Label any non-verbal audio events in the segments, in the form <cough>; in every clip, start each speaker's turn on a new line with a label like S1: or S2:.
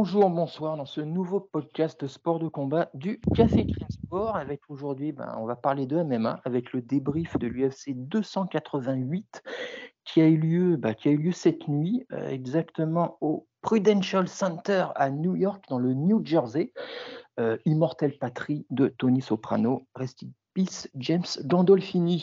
S1: Bonjour, bonsoir dans ce nouveau podcast sport de combat du Café Crème Sport. Avec aujourd'hui, ben, on va parler de MMA avec le débrief de l'UFC 288 qui a eu lieu, ben, qui a eu lieu cette nuit, euh, exactement au Prudential Center à New York, dans le New Jersey. Euh, Immortel Patrie de Tony Soprano. Rest peace, James Gandolfini.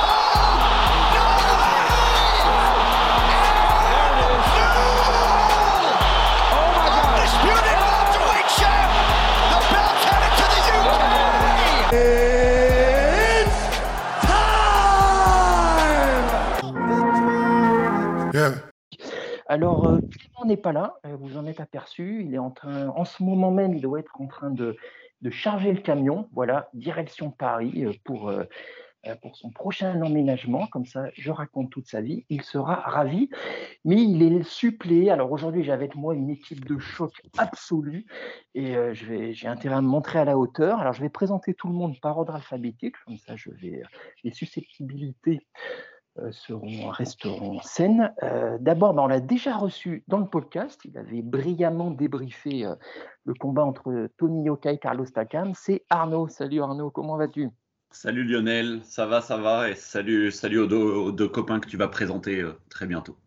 S1: Alors, euh, Clément n'est pas là, euh, vous en êtes aperçu. Il est en train, en ce moment même, il doit être en train de, charger le camion. Voilà, direction Paris euh, pour, pour son prochain emménagement. Comme ça, je raconte toute sa vie. Il sera ravi. Mais il est suppléé. Alors aujourd'hui, j'ai avec moi une équipe de choc absolue et j'ai intérêt à me montrer à la hauteur. Alors, je vais présenter tout le monde par ordre alphabétique. Comme ça, je vais les susceptibilités seront, resteront saines. Euh, D'abord, ben, on l'a déjà reçu dans le podcast. Il avait brillamment débriefé euh, le combat entre Tony Yoka et Carlos Takam. C'est Arnaud. Salut Arnaud, comment vas-tu?
S2: Salut Lionel, ça va, ça va, et salut, salut aux deux, aux deux copains que tu vas présenter euh, très bientôt.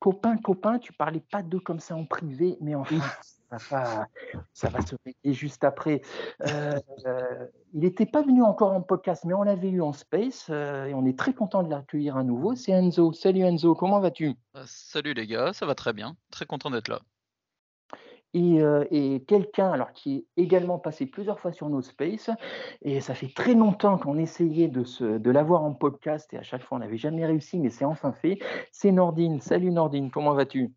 S1: Copain, copain, tu parlais pas d'eux comme ça en privé, mais enfin, <laughs> ça va, ça va se régler juste après. Euh, euh, il n'était pas venu encore en podcast, mais on l'avait eu en space euh, et on est très content de l'accueillir à nouveau. C'est Enzo. Salut Enzo, comment vas-tu?
S3: Salut les gars, ça va très bien. Très content d'être là.
S1: et, et quelqu'un alors qui est également passé plusieurs fois sur nos spaces et ça fait très longtemps qu'on essayait de, se, de l'avoir en podcast et à chaque fois on n'avait jamais réussi mais c'est enfin fait c'est Nordine salut Nordine comment vas-tu?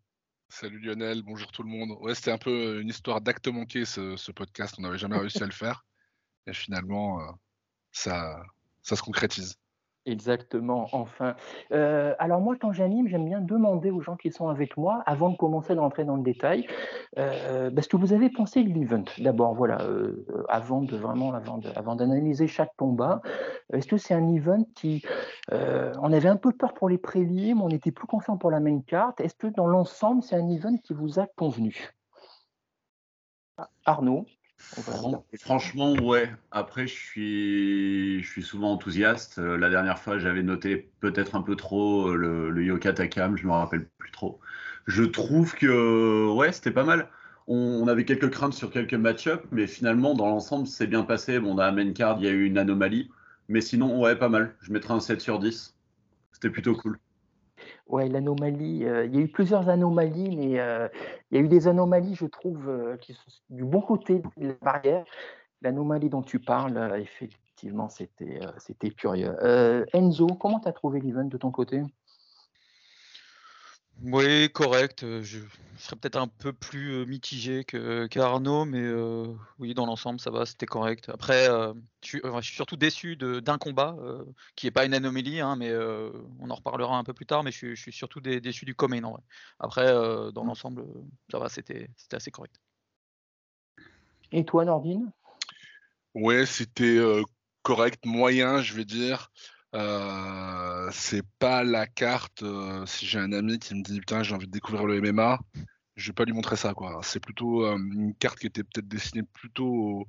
S4: Salut Lionel, bonjour tout le monde. Ouais, c'était un peu une histoire d'acte manqué ce, ce podcast, on n'avait jamais réussi à le faire. Et finalement, euh, ça, ça se concrétise.
S1: Exactement, enfin. Euh, alors moi, quand j'anime, j'aime bien demander aux gens qui sont avec moi, avant de commencer d'entrer dans le détail, euh, ce que vous avez pensé de l'event. D'abord, voilà, euh, avant de vraiment, avant d'analyser chaque combat, est-ce que c'est un event qui, euh, on avait un peu peur pour les prélims, on était plus confiant pour la main carte. Est-ce que dans l'ensemble, c'est un event qui vous a convenu? Arnaud?
S2: Fran- Franchement, ouais. Après, je suis, je suis souvent enthousiaste. Euh, La dernière fois, j'avais noté peut-être un peu trop euh, le, le Yoka Takam, je me rappelle plus trop. Je trouve que, ouais, c'était pas mal. On, on avait quelques craintes sur quelques match-ups, mais finalement, dans l'ensemble, c'est bien passé. Bon, dans la main card, il y a eu une anomalie, mais sinon, ouais, pas mal. Je mettrais un 7 sur 10. C'était plutôt cool.
S1: Ouais, l'anomalie, euh, il y a eu plusieurs anomalies, mais euh, il y a eu des anomalies, je trouve, euh, qui sont du bon côté de la barrière. L'anomalie dont tu parles, effectivement, c'était c'était curieux. Enzo, comment tu as trouvé l'event de ton côté?
S3: Oui, correct. euh, Je, serais peut-être un peu plus euh, mitigé que qu'Arnaud, mais euh, oui, dans l'ensemble, ça va, c'était correct. Après, euh, je, suis, enfin, je suis surtout déçu d'un combat euh, qui n'est pas une anomalie, hein, mais euh, on en reparlera un peu plus tard. Mais je, suis- je suis surtout dé- déçu du co-main en vrai. Après, euh, dans l'ensemble, euh, ça va, c'était assez correct.
S1: Et toi, Nordine
S4: Ouais, c'était euh, correct, moyen, je vais dire. Euh, c'est pas la carte. euh, si j'ai un ami qui me dit putain, j'ai envie de découvrir le MMA, je vais pas lui montrer ça, quoi. C'est plutôt euh, une carte qui était peut-être destinée plutôt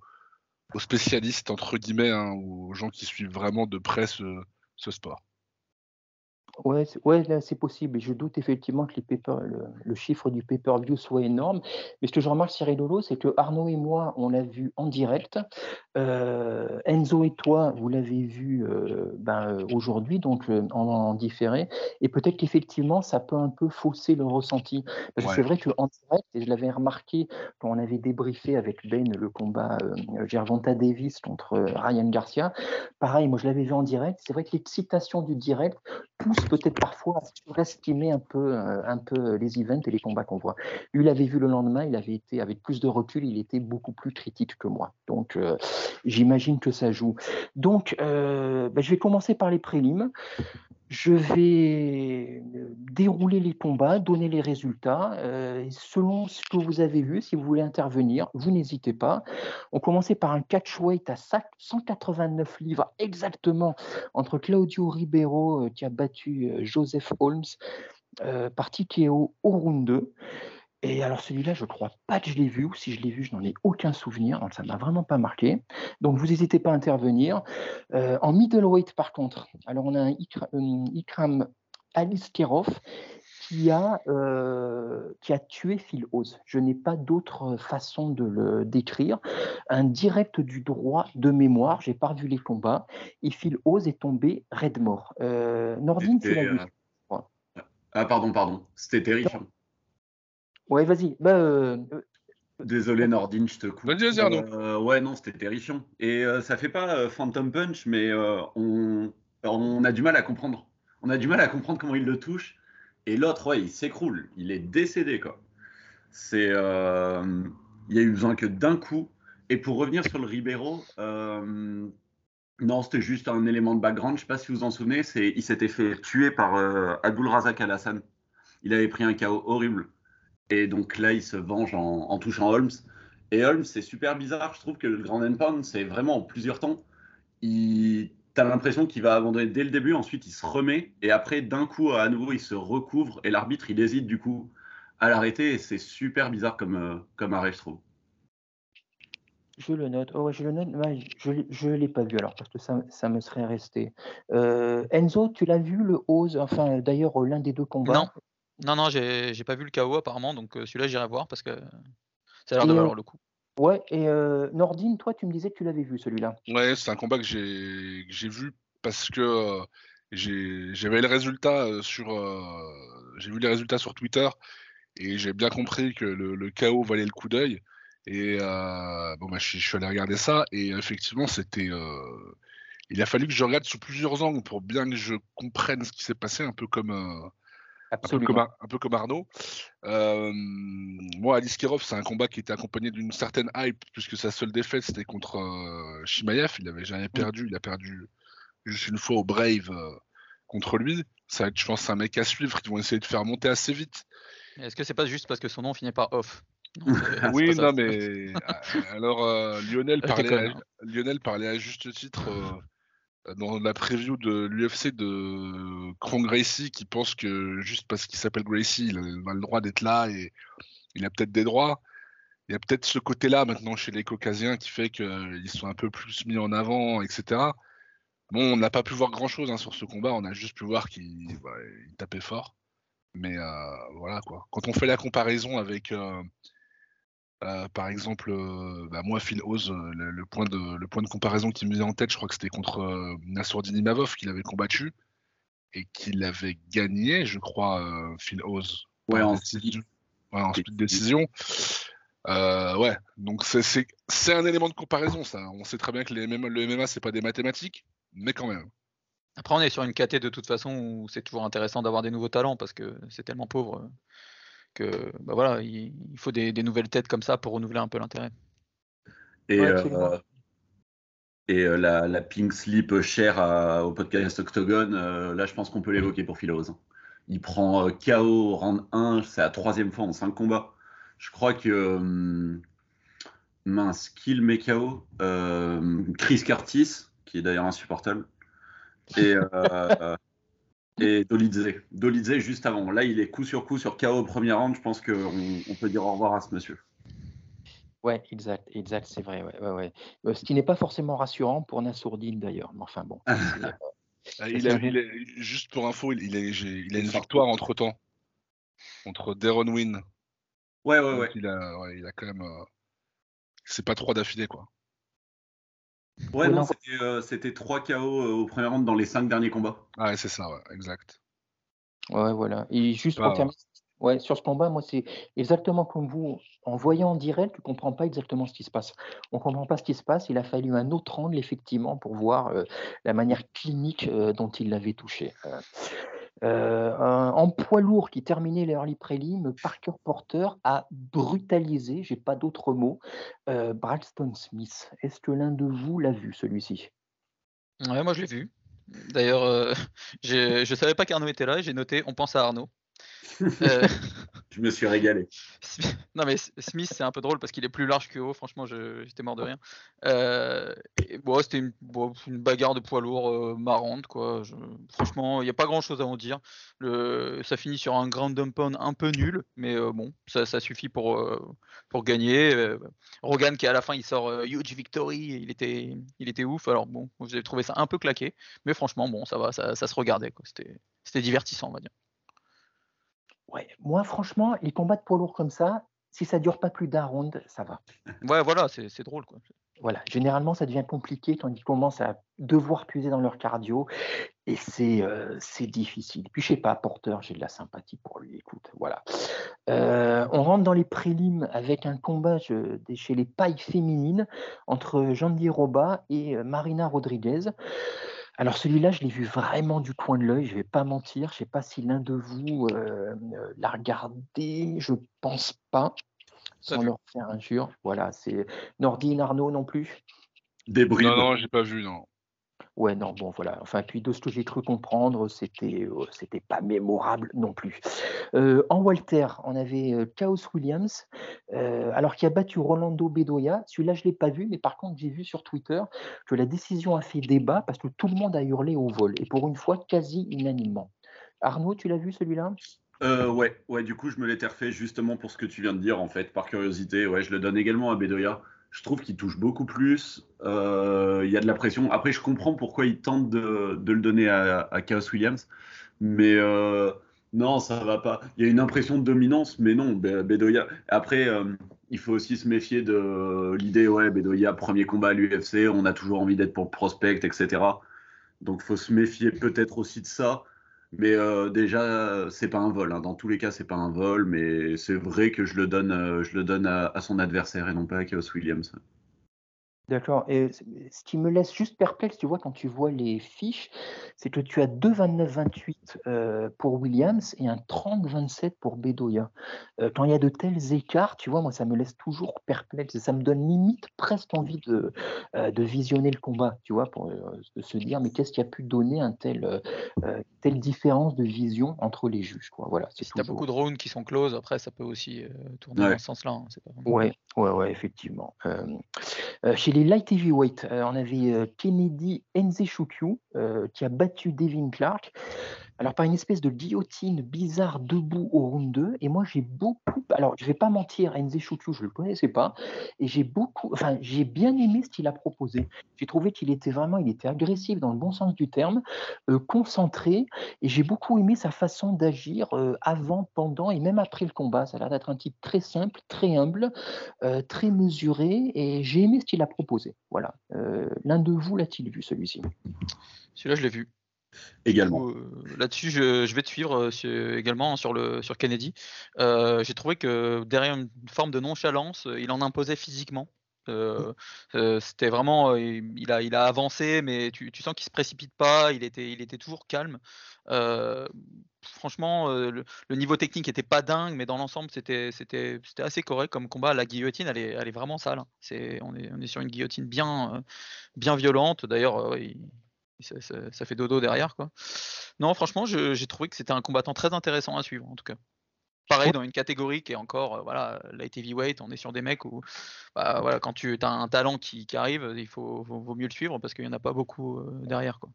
S4: aux, spécialistes, entre guillemets, hein, aux gens qui suivent vraiment de près ce, sport.
S1: Ouais, ouais, là, c'est possible. Je doute effectivement que les le chiffre du pay-per-view soit énorme. Mais ce que je remarque, Cyril Lolo, c'est que Arnaud et moi, on l'a vu en direct. Euh, Enzo et toi, vous l'avez vu euh, ben, euh, aujourd'hui, donc euh, en, en différé. Et peut-être qu'effectivement, ça peut un peu fausser le ressenti. Parce que
S2: Ouais.
S1: c'est vrai qu'en direct, et je l'avais remarqué quand on avait débriefé avec Ben le combat euh, Gervonta Davis contre Ryan Garcia, pareil, moi je l'avais vu en direct. C'est vrai que l'excitation du direct pousse peut-être parfois à surestimer un peu, euh, un peu les events et les combats qu'on voit. Lui l'avait vu le lendemain, il avait été avec plus de recul, il était beaucoup plus critique que moi. Donc euh, j'imagine que ça joue. Donc euh, ben, je vais commencer par les prélims. Je vais euh, dérouler les combats, donner les résultats. euh, selon ce que vous avez vu, si vous voulez intervenir, vous n'hésitez pas. On commençait par un catchweight à 189 livres exactement entre Claudio Ribeiro qui a battu Joseph Holmes euh, par TKO au round 2. Et alors celui-là, je crois pas que je l'ai vu, ou si je l'ai vu, je n'en ai aucun souvenir, donc ça ne m'a vraiment pas marqué. Donc vous n'hésitez pas à intervenir. Euh, en middleweight, par contre, alors on a un Ikra- euh, Ikram Aliskerov qui a, euh, qui a tué Phil Oz. Je n'ai pas d'autre façon de le décrire. Un direct du droit de mémoire, j'ai pas revu les combats, et Phil Oz est tombé raide mort. Euh, Nordine, tu l'as
S2: C'était,
S1: vu
S2: euh, Ah, pardon, pardon. C'était terrifiant.
S1: Ouais, vas-y. Bah, euh,
S2: Désolé Nordine, je te coupe.
S4: Vas-y, vas-y, Arnaud.
S2: Euh, ouais, non, c'était terrifiant. Et euh, ça fait pas euh, Phantom Punch, mais euh, on, on a du mal à comprendre. On a du mal à comprendre comment il le touche. Et l'autre, ouais, il s'écroule. Il est décédé, quoi. C'est, euh, il y a eu besoin que d'un coup. Et pour revenir sur le Ribeiro, euh, non, c'était juste un élément de background. Je sais pas si vous vous en souvenez. C'est, il s'était fait tuer par euh, Abdul Razak Al Hassan. Il avait pris un KO horrible. Et donc là, il se venge en, en touchant Holmes. Et Holmes, c'est super bizarre. Je trouve que le Grand Pound, c'est vraiment en plusieurs temps. Il... T'as l'impression qu'il va abandonner dès le début, ensuite il se remet, et après, d'un coup, à nouveau, il se recouvre, et l'arbitre, il hésite du coup à l'arrêter, et c'est super bizarre comme, euh, comme arrêt, je trouve.
S1: je le note. Oh, ouais, je le note. Ouais, je ne l'ai pas vu alors, parce que ça, ça me serait resté. Euh, Enzo, tu l'as vu, le Oz? Enfin, d'ailleurs, l'un des deux combats?
S3: Non, non, non, j'ai j'ai pas vu le KO apparemment, donc euh, celui-là j'irai voir parce que ça a l'air de
S1: Et, euh,
S3: valoir le coup.
S1: Ouais, et euh, Nordine, toi, tu me disais que tu l'avais vu, celui-là.
S4: Ouais, c'est un combat que j'ai que j'ai vu parce que euh, j'ai- j'avais les résultats euh, sur euh, j'ai vu les résultats sur Twitter et j'ai bien compris que le, le KO valait le coup d'œil et euh, bon bah je, suis- je suis allé regarder ça et effectivement c'était euh, il a fallu que je regarde sous plusieurs angles pour bien que je comprenne ce qui s'est passé un peu comme euh, un peu comme, Ar- un peu comme Arnaud. Euh, moi, Alice Kirov, c'est un combat qui était accompagné d'une certaine hype, puisque sa seule défaite, c'était contre euh, Shimaev. Il n'avait jamais perdu. Il a perdu juste une fois au Brave euh, contre lui. Ça va être, je pense, un mec à suivre qui vont essayer de faire monter assez vite.
S3: Est-ce que c'est pas juste parce que son nom finit par off? Non, c'est- <laughs> c'est
S4: oui, non, mais euh, alors Lionel, <laughs> parlait à. Lionel parlait à juste titre dans la preview de l'UFC de Kron Gracie qui pense que juste parce qu'il s'appelle Gracie, il a le droit d'être là et il a peut-être des droits. Il y a peut-être ce côté-là maintenant chez les Caucasiens qui fait qu'ils sont un peu plus mis en avant, etc. Bon, on n'a pas pu voir grand-chose hein, sur ce combat, on a juste pu voir qu'il il tapait fort. Mais euh, voilà quoi. Quand on fait la comparaison avec, euh, euh, par exemple, euh, bah, moi, Phil Oz, euh, le, le point de, le point de comparaison qui me vient en tête, je crois que c'était contre euh, Nassourdine Imavov qu'il avait combattu et qu'il avait gagné, je crois, euh, Phil Oz.
S2: Ouais, en
S4: décision. Ouais, en split décision. Euh, ouais, donc c'est- un élément de comparaison, ça. On sait très bien que les MMA, le MMA, c'est pas des mathématiques, mais quand même.
S3: Après, on est sur une KT de toute façon où c'est toujours intéressant d'avoir des nouveaux talents parce que c'est tellement pauvre euh, que bah voilà, il, il faut des, des nouvelles têtes comme ça pour renouveler un peu l'intérêt.
S2: Et,
S1: Ouais,
S2: euh, et euh, la, la pink slip chère à- au podcast Octogone, euh, là, je pense qu'on peut l'évoquer pour Philos. Il prend euh, KO au round 1, c'est la troisième fois en 5 combats. Je crois que. euh, mince, kill met KO. euh, Chris Curtis, qui est d'ailleurs insupportable. Et. <laughs> et Dolidze. Dolidze juste avant. Là, il est coup sur coup sur KO au premier round. Je pense qu'on on peut dire au revoir à ce monsieur.
S1: Ouais, exact, exact, c'est vrai. Ouais, ouais, ouais. Euh, ce qui n'est pas forcément rassurant pour Nassourdine d'ailleurs. Mais enfin bon. <laughs> euh,
S4: Euh, il a, il est- juste pour info, il, a une victoire entre temps. Contre Deron Win.
S2: Ouais, ouais, ouais.
S4: Il a, ouais, il a quand même. euh, C'est pas trois d'affilée, quoi.
S2: Ouais, non, c'était, euh, c'était 3 KO euh, au premier round dans les 5 derniers combats.
S4: Ah, ouais, c'est ça, ouais, exact.
S1: Ouais, voilà. Et juste pour
S4: Ah, ouais.
S1: terminer, ouais, sur ce combat, moi, c'est exactement comme vous. En voyant en direct, tu comprends pas exactement ce qui se passe. On comprend pas ce qui se passe. Il a fallu un autre angle, effectivement, pour voir euh, la manière clinique euh, dont il l'avait touché. Euh, un- en poids lourd qui terminait les early prelim, Parker Porter a brutalisé, j'ai pas d'autre mot, euh, Braxton Smith. Est-ce que l'un de vous l'a vu, celui-ci?
S3: Ouais, moi je l'ai vu. D'ailleurs, euh, <laughs> je savais pas qu'Arnaud était là et j'ai noté on pense à Arnaud. Euh, <laughs>
S2: Je me suis régalé.
S3: Smith- non mais Smith c'est un peu drôle parce qu'il est plus large que haut, franchement j'étais mort de rien. Euh, et bon, c'était une, bon, une bagarre de poids lourd euh, marrante quoi. Je- franchement, il n'y a pas grand chose à en dire. Le, ça finit sur un ground and pound un peu nul, mais euh, bon, ça, ça suffit pour, euh, pour gagner. Euh, Rogan qui à la fin il sort euh, huge victory, il était, il était ouf. Alors bon, j'ai trouvé ça un peu claqué, mais franchement bon ça va, ça, ça se regardait c'était divertissant on va dire.
S1: Ouais, moi, franchement, les combats de poids lourd comme ça, si ça dure pas plus d'un round, ça va.
S3: Ouais voilà, c'est, drôle quoi.
S1: Voilà, généralement, ça devient compliqué quand ils commencent à devoir puiser dans leur cardio et c'est euh, difficile. Puis, je sais pas, Porter, j'ai de la sympathie pour lui, écoute, voilà. Euh, on rentre dans les prélims avec un combat je- des- chez les pailles féminines entre Jandy Roba et euh, Marina Rodriguez. Alors celui-là, je l'ai vu vraiment du coin de l'œil, je vais pas mentir, je sais pas si l'un de vous euh, l'a regardé, je pense pas, sans leur faire injure. Voilà, c'est Nordine Arnaud non plus?
S2: Des bribes.
S4: Non, non, j'ai pas vu, non.
S1: Ouais, non, bon, voilà. Enfin, puis de ce que j'ai cru comprendre, c'était euh, c'était pas mémorable non plus. Euh, en Walter, on avait euh, Chaos Williams, alors qui a battu Rolando Bedoya. Celui-là, je l'ai pas vu, mais par contre, j'ai vu sur Twitter que la décision a fait débat parce que tout le monde a hurlé au vol, et pour une fois, quasi unanimement. Arnaud, tu l'as vu celui-là?
S2: Ouais, ouais, du coup, je me l'étais refait justement pour ce que tu viens de dire, en fait, par curiosité. Ouais, je le donne également à Bedoya. Je trouve qu'il touche beaucoup plus. Euh, Il y a de la pression. Après, je comprends pourquoi il tente de, le donner à, Chaos Williams. Mais euh, non, ça va pas. Il y a une impression de dominance, mais non, Be- Bedoya. Après, euh, il faut aussi se méfier de l'idée, ouais, Bedoya, premier combat à l'UFC, on a toujours envie d'être pour prospect, etc. Donc, faut se méfier peut-être aussi de ça. Mais euh, déjà, c'est pas un vol. hein. Dans tous les cas, c'est pas un vol, mais c'est vrai que je le donne, euh, je le donne à, à son adversaire et non pas à Chaos Williams.
S1: D'accord. Et ce qui me laisse juste perplexe, tu vois, quand tu vois les fiches, c'est que tu as 2,29-28 euh, pour Williams et un 30-27 pour Bedoya. Euh, quand il y a de tels écarts, tu vois, moi, ça me laisse toujours perplexe ça me donne limite presque envie de, euh, de visionner le combat, tu vois, pour euh, se dire, mais qu'est-ce qui a pu donner un tel, telle différence de vision entre les juges, quoi. Voilà, c'est
S3: Si t'as
S1: toujours-
S3: beaucoup de rounds qui sont close, après ça peut aussi tourner
S2: Ouais.
S3: dans ce sens-là. hein, pas
S1: Ouais, ouais, ouais, effectivement. Chez les light heavyweight, euh, on avait euh, Kennedy Nzechukwu euh, qui a battu Devin Clark. Alors par une espèce de guillotine bizarre debout au round 2. Et moi j'ai beaucoup, alors je vais pas mentir, Nzechukwu je le connaissais pas, et j'ai beaucoup, enfin j'ai bien aimé ce qu'il a proposé. J'ai trouvé qu'il était vraiment, il était agressif dans le bon sens du terme, euh, concentré, et j'ai beaucoup aimé sa façon d'agir euh, avant, pendant et même après le combat. Ça a l'air d'être un type très simple, très humble, euh, très mesuré, et j'ai aimé ce qu'il a proposé. Voilà. L'un de vous l'a-t-il vu celui-ci?
S3: Celui-là, je l'ai vu.
S2: Également.
S3: Euh, Là-dessus, je, je vais te suivre euh, également sur, le, sur Kennedy. Euh, J'ai trouvé que derrière une forme de nonchalance, il en imposait physiquement. Euh, euh, C'était vraiment, il, a, il a avancé, mais tu, tu sens qu'il se précipite pas. Il était, il était toujours calme. Euh, franchement, le, le niveau technique était pas dingue, mais dans l'ensemble, c'était, c'était, c'était assez correct comme combat. La guillotine, elle est, elle est vraiment sale. hein. C'est, on est, on est sur une guillotine bien, bien violente. D'ailleurs, il- ça, ça- ça fait dodo derrière quoi. Non, franchement, je- j'ai trouvé que c'était un combattant très intéressant à suivre en tout cas. Pareil dans une catégorie qui est encore euh, voilà light heavyweight, on est sur des mecs où bah, voilà quand tu as un talent qui, qui arrive, il faut, vaut, vaut mieux le suivre parce qu'il n'y en a pas beaucoup euh, derrière quoi.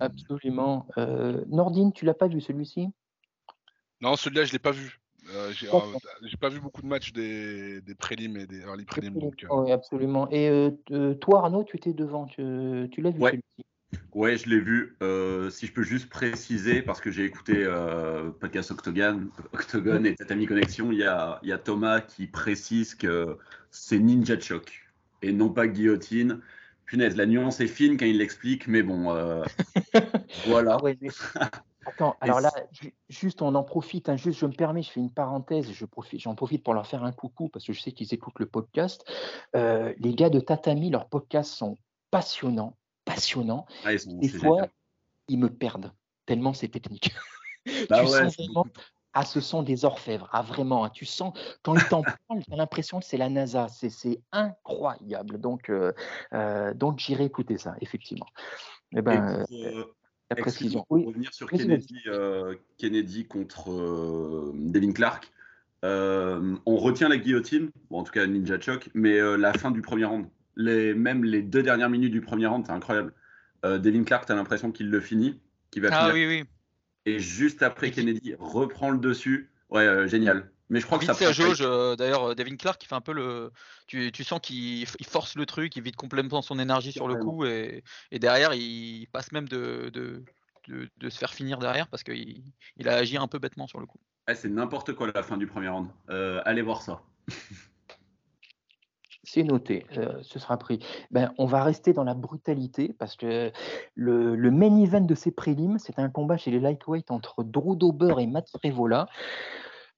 S1: Absolument. Euh, Nordine, tu l'as pas vu celui-ci?
S4: Non, celui-là, je l'ai pas vu. Euh, j'ai euh, pas vu beaucoup de matchs des, des prélims et des early prélims. Donc, euh,
S1: Oui, absolument. Et toi, Arnaud, tu étais devant, tu, tu l'as vu
S2: Ouais.
S1: celui-ci?
S2: Ouais, je l'ai vu. Euh, si je peux juste préciser, parce que j'ai écouté euh, podcast Octogone, Octogone et Tatami Connexion, il y a, il y a Thomas qui précise que c'est Ninja Choc et non pas guillotine. Punaise, la nuance est fine quand il l'explique, mais bon, euh, <laughs> voilà.
S1: Ouais, mais- <laughs> Attends, alors là, ju- juste on en profite, hein, juste je me permets, je fais une parenthèse, je profite, j'en profite pour leur faire un coucou parce que je sais qu'ils écoutent le podcast. Euh, les gars de Tatami, leurs podcasts sont passionnants, passionnants.
S2: Ah,
S1: Des fois,
S2: génial.
S1: ils me perdent tellement c'est technique. <laughs>
S2: Bah
S1: tu
S2: ouais,
S1: sens vraiment, ah, ce sont des orfèvres, ah vraiment, hein, tu sens, quand ils t'en <laughs> parlent, tu as l'impression que c'est la NASA, c'est incroyable. Donc, euh, euh, donc j'irai écouter ça, effectivement. Eh
S2: Et
S1: ben, euh,
S2: euh,
S1: la précision.
S2: pour
S1: Oui,
S2: revenir sur Kennedy, euh, Kennedy contre euh, Devin Clark, euh, on retient la guillotine, bon, en tout cas Ninja Choc, mais euh, la fin du premier round, les, même les deux dernières minutes du premier round, c'est incroyable. Euh, Devin Clark, tu as l'impression qu'il le finit, qu'il va
S3: Ah
S2: finir.
S3: oui, oui.
S2: Et juste après, Kennedy reprend le dessus. Ouais, euh, génial. Mais je crois que
S3: Vite
S2: ça prend pas-
S3: jauge, euh, d'ailleurs, Devin Clark, il fait un peu le. Tu, tu sens qu'il force le truc, il vide complètement son énergie sur le coup, et, et derrière, il passe même de, de, de, de se faire finir derrière parce qu'il il a agi un peu bêtement sur le coup.
S2: Ouais, c'est n'importe quoi la fin du premier round. Euh, allez voir ça. <laughs>
S1: C'est noté, euh, ce sera pris. Ben, on va rester dans la brutalité parce que le, main event de ces prélims, c'est un combat chez les lightweight entre Drew Dober et Matt Frevola.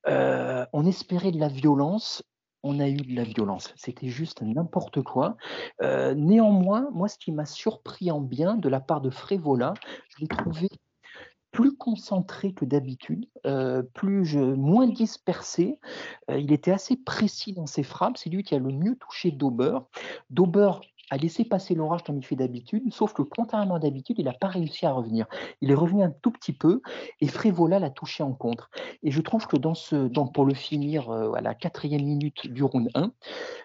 S1: Euh, on espérait de la violence, on a eu de la violence. C'était juste n'importe quoi. Euh, néanmoins, moi, ce qui m'a surpris en bien de la part de Frevola, je l'ai trouvé plus concentré que d'habitude, euh, plus moins dispersé. Euh, il était assez précis dans ses frappes. C'est lui qui a le mieux touché Dauber. Dauber a laissé passer l'orage comme il fait d'habitude, sauf que contrairement à d'habitude, il n'a pas réussi à revenir. Il est revenu un tout petit peu et Frévola l'a touché en contre. Et je trouve que dans ce, dans, pour le finir euh, à la quatrième minute du round 1,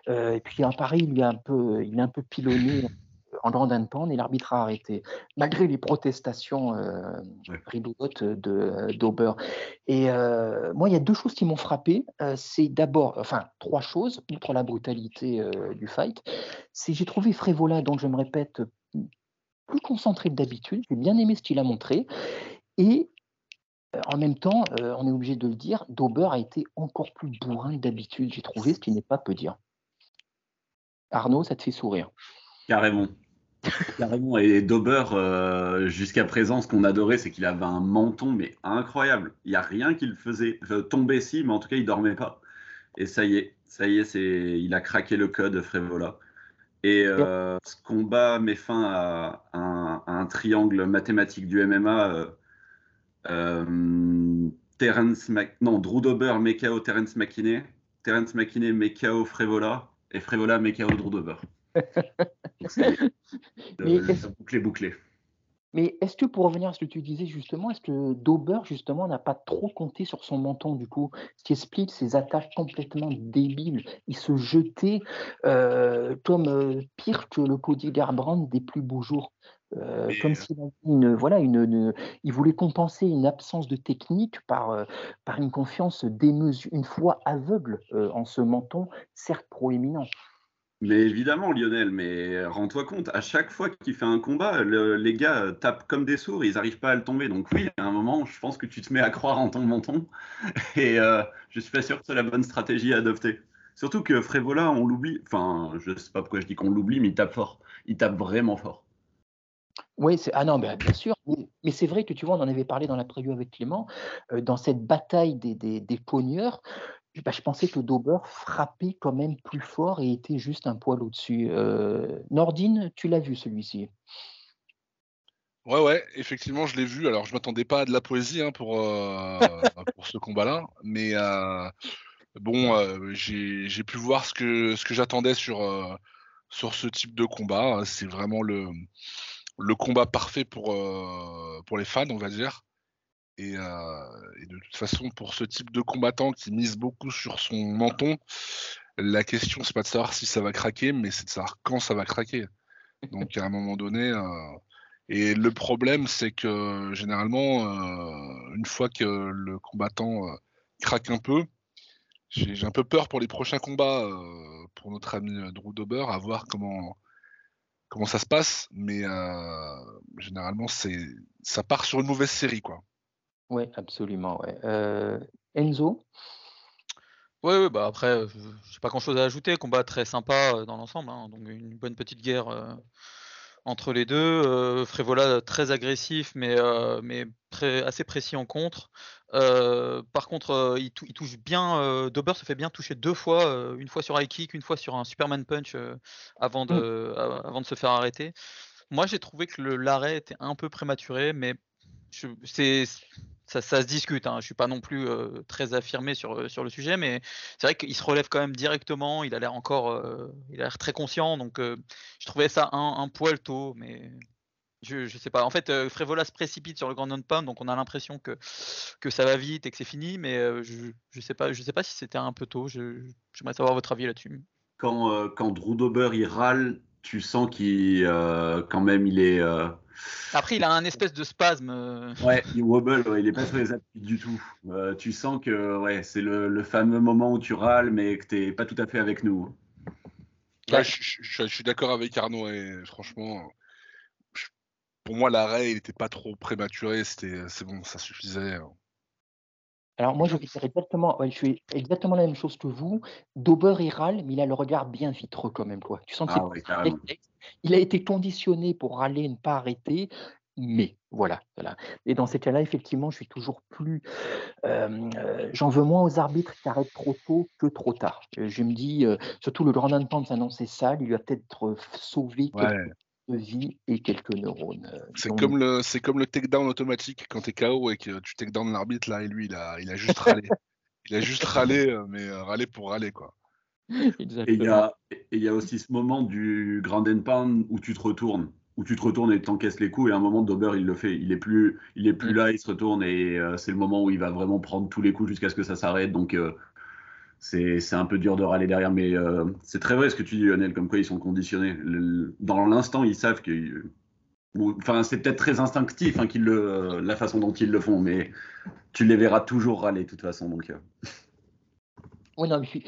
S1: euh, et puis hein, pareil, il, lui a un peu, il a un peu pilonné en grand pan et l'arbitre a arrêté, malgré les protestations euh, rigolotes de d'Auber. Et euh, moi, il y a deux choses qui m'ont frappé. Euh, c'est d'abord, enfin, trois choses, outre la brutalité euh, du fight. C'est j'ai trouvé Frévola, donc je me répète, plus concentré que d'habitude. J'ai bien aimé ce qu'il a montré. Et euh, en même temps, euh, on est obligé de le dire, Dauber a été encore plus bourrin que d'habitude, j'ai trouvé, ce qui n'est pas peu dire. Arnaud, ça te fait sourire?
S2: Carrément. Carrément. Et Dauber, euh, jusqu'à présent, ce qu'on adorait, c'est qu'il avait un menton, mais incroyable. Il n'y a rien qui le faisait euh, tomber, si, mais en tout cas, il dormait pas. Et ça y est, ça y est, c'est, il a craqué le code, Frévola. Et euh, ce combat met fin à un, à un triangle mathématique du MMA. Euh, Terence Mac- non, Drew Dauber, met KO Terence McKinney. Terence McKinney, met KO Frévola. Et Frévola, met KO Drew Dauber.
S1: Mais
S2: boucle est bouclée.
S1: Mais est-ce que pour revenir à ce que tu disais justement, est-ce que Dauber justement n'a pas trop compté sur son menton du coup, ce qui explique ses attaques complètement débiles? Il se jetait euh, comme euh, pire que le Cody Garbrandt des plus beaux jours. Euh, comme
S2: euh,
S1: s'il une, voilà, une, une- il voulait compenser une absence de technique par, euh, par une confiance démesurée, une foi aveugle euh, en ce menton, certes proéminent.
S2: Mais évidemment, Lionel, mais rends-toi compte, à chaque fois qu'il fait un combat, le- les gars euh, tapent comme des sourds, ils n'arrivent pas à le tomber. Donc oui, à un moment, je pense que tu te mets à croire en ton menton. <laughs> Et euh, je suis pas sûr que c'est la bonne stratégie à adopter. Surtout que Frévola, on l'oublie. Enfin, je sais pas pourquoi je dis qu'on l'oublie, mais il tape fort. Il tape vraiment fort.
S1: Oui, ah non, ben, bien sûr. Mais, c'est vrai que tu vois, on en avait parlé dans la preview avec Clément, euh, dans cette bataille des, cogneurs, bah, je pensais que Dauber frappait quand même plus fort et était juste un poil au-dessus. Euh, Nordine, tu l'as vu celui-ci.
S4: Ouais, ouais, effectivement, je l'ai vu. Alors, je m'attendais pas à de la poésie hein, pour, euh, <laughs> pour ce combat-là, mais euh, bon, j'ai pu voir ce que, ce que j'attendais sur, sur ce type de combat. C'est vraiment le, le combat parfait pour, pour les fans, on va dire. Et, euh, et de toute façon, pour ce type de combattant qui mise beaucoup sur son menton, la question, c'est pas de savoir si ça va craquer, mais c'est de savoir quand ça va craquer. Donc, à un moment donné. euh, et le problème, c'est que généralement, euh, une fois que le combattant craque un peu, j'ai un peu peur pour les prochains combats pour notre ami Drew Dober, à voir comment, comment ça se passe. Mais, généralement, ça part sur une mauvaise série, quoi.
S1: Oui, absolument. Ouais. Euh, Enzo?
S3: Ouais, bah après, euh, j'ai pas grand chose à ajouter. Combat très sympa euh, dans l'ensemble. hein, donc une bonne petite guerre euh, entre les deux. Euh, Frévola très agressif, mais, euh, mais assez précis en contre. Euh, par contre, euh, il, tou- il touche bien. Euh, Dober se fait bien toucher deux fois, euh, une fois sur high kick, une fois sur un Superman punch euh, avant, de, a- avant de se faire arrêter. Moi, j'ai trouvé que le- l'arrêt était un peu prématuré, mais je- c'est ça, ça se discute. Hein. Je suis pas non plus très affirmé sur, sur le sujet, mais c'est vrai qu'il se relève quand même directement. Il a l'air encore, il a très conscient. Donc, je trouvais ça un, un poil tôt, mais je, je sais pas. En fait, Frévola se précipite sur le grand non-pound, donc on a l'impression que, que ça va vite et que c'est fini, mais je, je sais pas, je sais pas si c'était un peu tôt. J'aimerais savoir votre avis là-dessus.
S2: Quand, quand Drew Dober il râle, tu sens qu'il euh, quand même il est euh,
S3: Après, il a un espèce de spasme. euh,
S2: ouais <laughs> il wobble, ouais, il est pas sur les appuis du tout. Euh, tu sens que ouais c'est le, le fameux moment où tu râles mais que t'es pas tout à fait avec nous.
S4: Ouais, je, je- je- je suis d'accord avec Arnaud et franchement, je- pour moi l'arrêt il était pas trop prématuré, c'était c'est bon, ça suffisait. hein.
S1: Alors moi, je vais dire exactement, ouais, je suis exactement la même chose que vous. Dober, il râle, mais il a le regard bien vitreux quand même, quoi. Tu sens que
S2: Ah ouais.
S1: Il a été conditionné pour râler, ne pas arrêter, mais voilà, voilà. Et dans ces cas-là, effectivement, je suis toujours plus, euh, euh, j'en veux moins aux arbitres qui arrêtent trop tôt que trop tard. Je me dis, euh, surtout le grand Pants annonçait ça, il lui a peut-être euh, sauvé
S4: Ouais.
S1: quelques vies et quelques neurones. euh,
S4: C'est
S1: donc-
S4: comme le c'est comme le takedown automatique quand t'es KO et que tu takedown l'arbitre là et lui il a il a juste râlé. <laughs> Il a juste râlé euh, mais euh, râlé pour râler quoi.
S2: Et il y
S1: Exactement.
S2: a et il y a aussi ce moment du grand and pound où tu te retournes, où tu te retournes et t'encaisses les coups et à un moment Dober il le fait, il est plus il est plus
S3: Mm.
S2: là, il se retourne et euh, c'est le moment où il va vraiment prendre tous les coups jusqu'à ce que ça s'arrête donc euh, c'est un peu dur de râler derrière mais euh, c'est très vrai ce que tu dis Lionel comme quoi ils sont conditionnés. Dans l'instant ils savent que ou- enfin c'est peut-être très instinctif hein, le la façon dont ils le font mais tu les verras toujours râler de toute façon donc euh.
S1: Oui, non, mais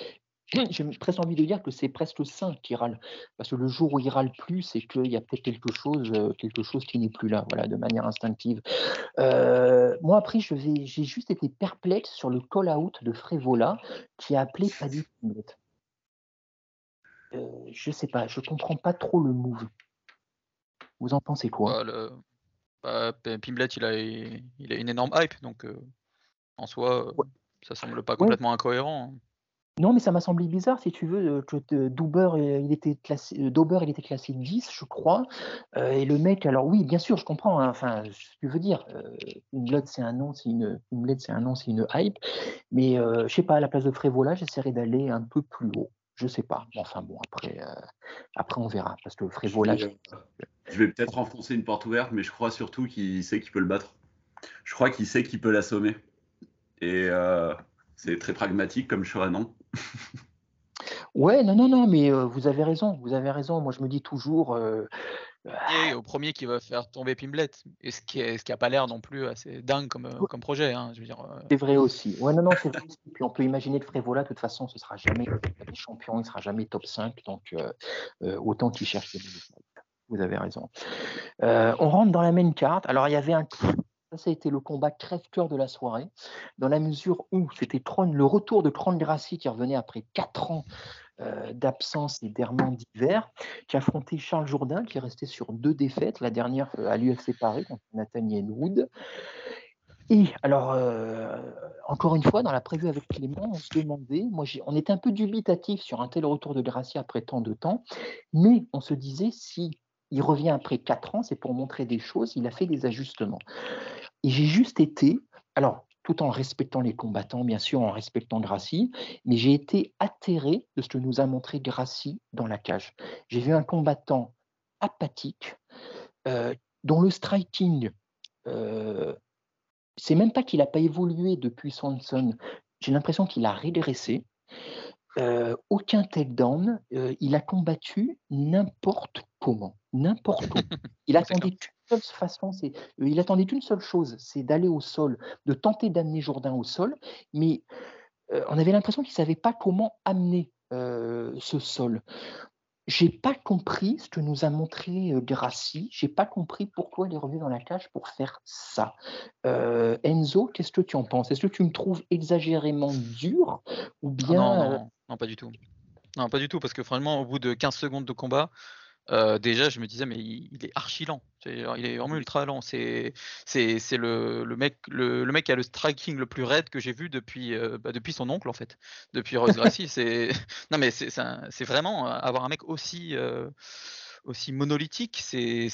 S1: <clears throat> j'ai presque envie de dire que c'est presque sain qu'il râle. Parce que le jour où il râle plus, c'est qu'il y a peut-être quelque chose, euh, quelque chose qui n'est plus là, voilà, de manière instinctive. Euh, moi, après, j'ai juste été perplexe sur le call-out de Frévola qui a appelé <laughs> Paddy Pimblett. Euh, je sais pas, je comprends pas trop le move. Vous en pensez quoi?
S3: Bah, le- bah, il a, il a une énorme hype, donc euh, en soi,
S1: Ouais.
S3: ça semble pas complètement incohérent.
S1: Non, mais ça m'a semblé bizarre, si tu veux, euh, que euh, Dauber, euh, il était classé, euh, Dauber, il était classé 10, je crois. euh, et le mec, alors oui, bien sûr, je comprends. hein, enfin, ce que tu veux dire, euh, une blood, c'est un nom, c'est une, une c'est un nom, c'est une hype. Mais euh, je sais pas, à la place de Frévola, j'essaierai d'aller un peu plus haut. Je sais pas. Enfin bon, après, euh, après on verra, parce que Frévola,
S2: Je vais, euh, je vais peut-être enfoncer une porte ouverte, mais je crois surtout qu'il sait qu'il peut le battre. Je crois qu'il sait qu'il peut l'assommer. Et euh, c'est très pragmatique comme choix, non? <laughs>
S1: Ouais, non, non, non, mais euh, vous avez raison, vous avez raison. Moi, je me dis toujours, euh,
S3: Et au premier qui va faire tomber Pimblet, et ce qui est, ce qui a pas l'air non plus assez dingue comme, euh, comme projet. hein, je veux dire, euh,
S1: C'est vrai aussi. Ouais, non, non, c'est vrai. aussi. Puis on peut imaginer que Frévola, de toute façon, ce sera jamais des champions, il sera jamais top 5. Donc, euh, euh, autant qu'il cherche des. Vous avez raison. Euh, on rentre dans la main carte. Alors, il y avait un. Ça, a été le combat crève-cœur de la soirée, dans la mesure où c'était le retour de Tron Gracie qui revenait après 4 ans euh, d'absence et d'errement d'hiver, qui affrontait Charles Jourdain, qui est resté sur deux défaites, la dernière euh, à l'UFC Paris contre Nathaniel Wood. Et alors, euh, encore une fois, dans la prévue avec Clément, on se demandait, moi, on était un peu dubitatif sur un tel retour de Gracie après tant de temps, mais on se disait, si il revient après 4 ans, c'est pour montrer des choses, il a fait des ajustements. Et j'ai juste été, alors, tout en respectant les combattants, bien sûr, en respectant Gracie, mais j'ai été atterré de ce que nous a montré Gracie dans la cage. J'ai vu un combattant apathique, euh, dont le striking, euh, c'est même pas qu'il n'a pas évolué depuis Swanson, j'ai l'impression qu'il a régressé. Euh, aucun takedown, euh, il a combattu n'importe comment, n'importe où. <laughs> Il
S3: C'est
S1: attendait qu'une seule façon, c'est, euh, il attendait qu'une seule chose, c'est d'aller au sol, de tenter d'amener Jourdain au sol, mais euh, on avait l'impression qu'il ne savait pas comment amener euh, ce sol. J'ai pas compris ce que nous a montré euh, Grassi. J'ai pas compris pourquoi il est revenu dans la cage pour faire ça. Euh, Enzo, qu'est-ce que tu en penses? Est-ce que tu me trouves exagérément dur ou bien
S3: non,
S1: euh,
S3: non, non, pas du tout. Non, pas du tout, parce que franchement, au bout de 15 secondes de combat, euh, déjà, je me disais, mais il, il est archi lent. Il est vraiment ultra lent. C'est c'est c'est le, le mec le, le mec qui a le striking le plus raide que j'ai vu depuis euh, bah, depuis son oncle en fait, depuis Royce Gracie. <laughs> C'est <laughs> non mais c'est c'est un- c'est vraiment avoir un mec aussi euh, aussi monolithique, c'est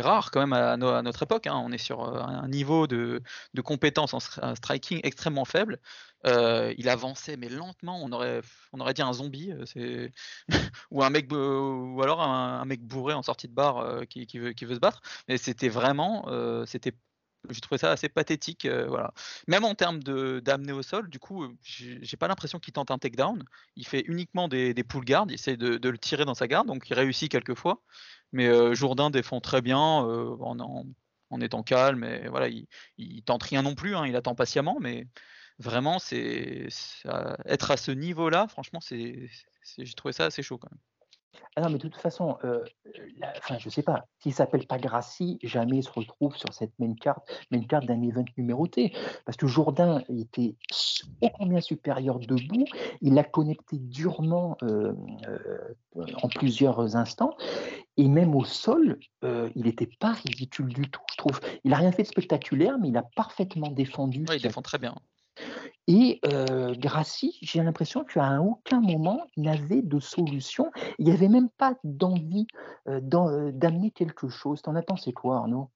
S3: rare quand même à, no- à notre époque. hein. On est sur euh, un niveau de, de compétence en stri- en striking extrêmement faible. Euh, il avançait mais lentement. On aurait on aurait dit un zombie. euh, <laughs> ou un mec ou alors un, mec bourré en sortie de bar qui, qui veut qui veut se battre. Mais c'était vraiment euh, c'était j'ai trouvé ça assez pathétique, euh, voilà. Même en termes d'amener au sol, du coup, j'ai pas l'impression qu'il tente un takedown. Il fait uniquement des, des pull guards, il essaie de, le tirer dans sa garde, donc il réussit quelques fois. Mais euh, Jourdain défend très bien euh, en, en- étant calme, et voilà, il, il tente rien non plus, hein, il attend patiemment, mais vraiment, c'est être à ce niveau-là, franchement, c'est- j'ai trouvé ça assez chaud quand même.
S1: Ah non, mais de toute façon, euh, la- enfin, je sais pas, s'il s'appelle pas Grassi, jamais il se retrouve sur cette main card, main card d'un event numéroté. Parce que Jourdain était ô combien supérieur debout, il l'a connecté durement euh, euh, en plusieurs instants, et même au sol, euh, il n'était pas ridicule du tout, je trouve. Il n'a rien fait de spectaculaire, mais il a parfaitement défendu.
S3: Ouais, il
S1: qu'il a
S3: défend très bien.
S1: Et euh, Grassi, j'ai l'impression qu'à aucun moment, n'avait de solution. Il n'y avait même pas d'envie euh, euh, d'amener quelque chose. T'en as pensé quoi, Arnaud?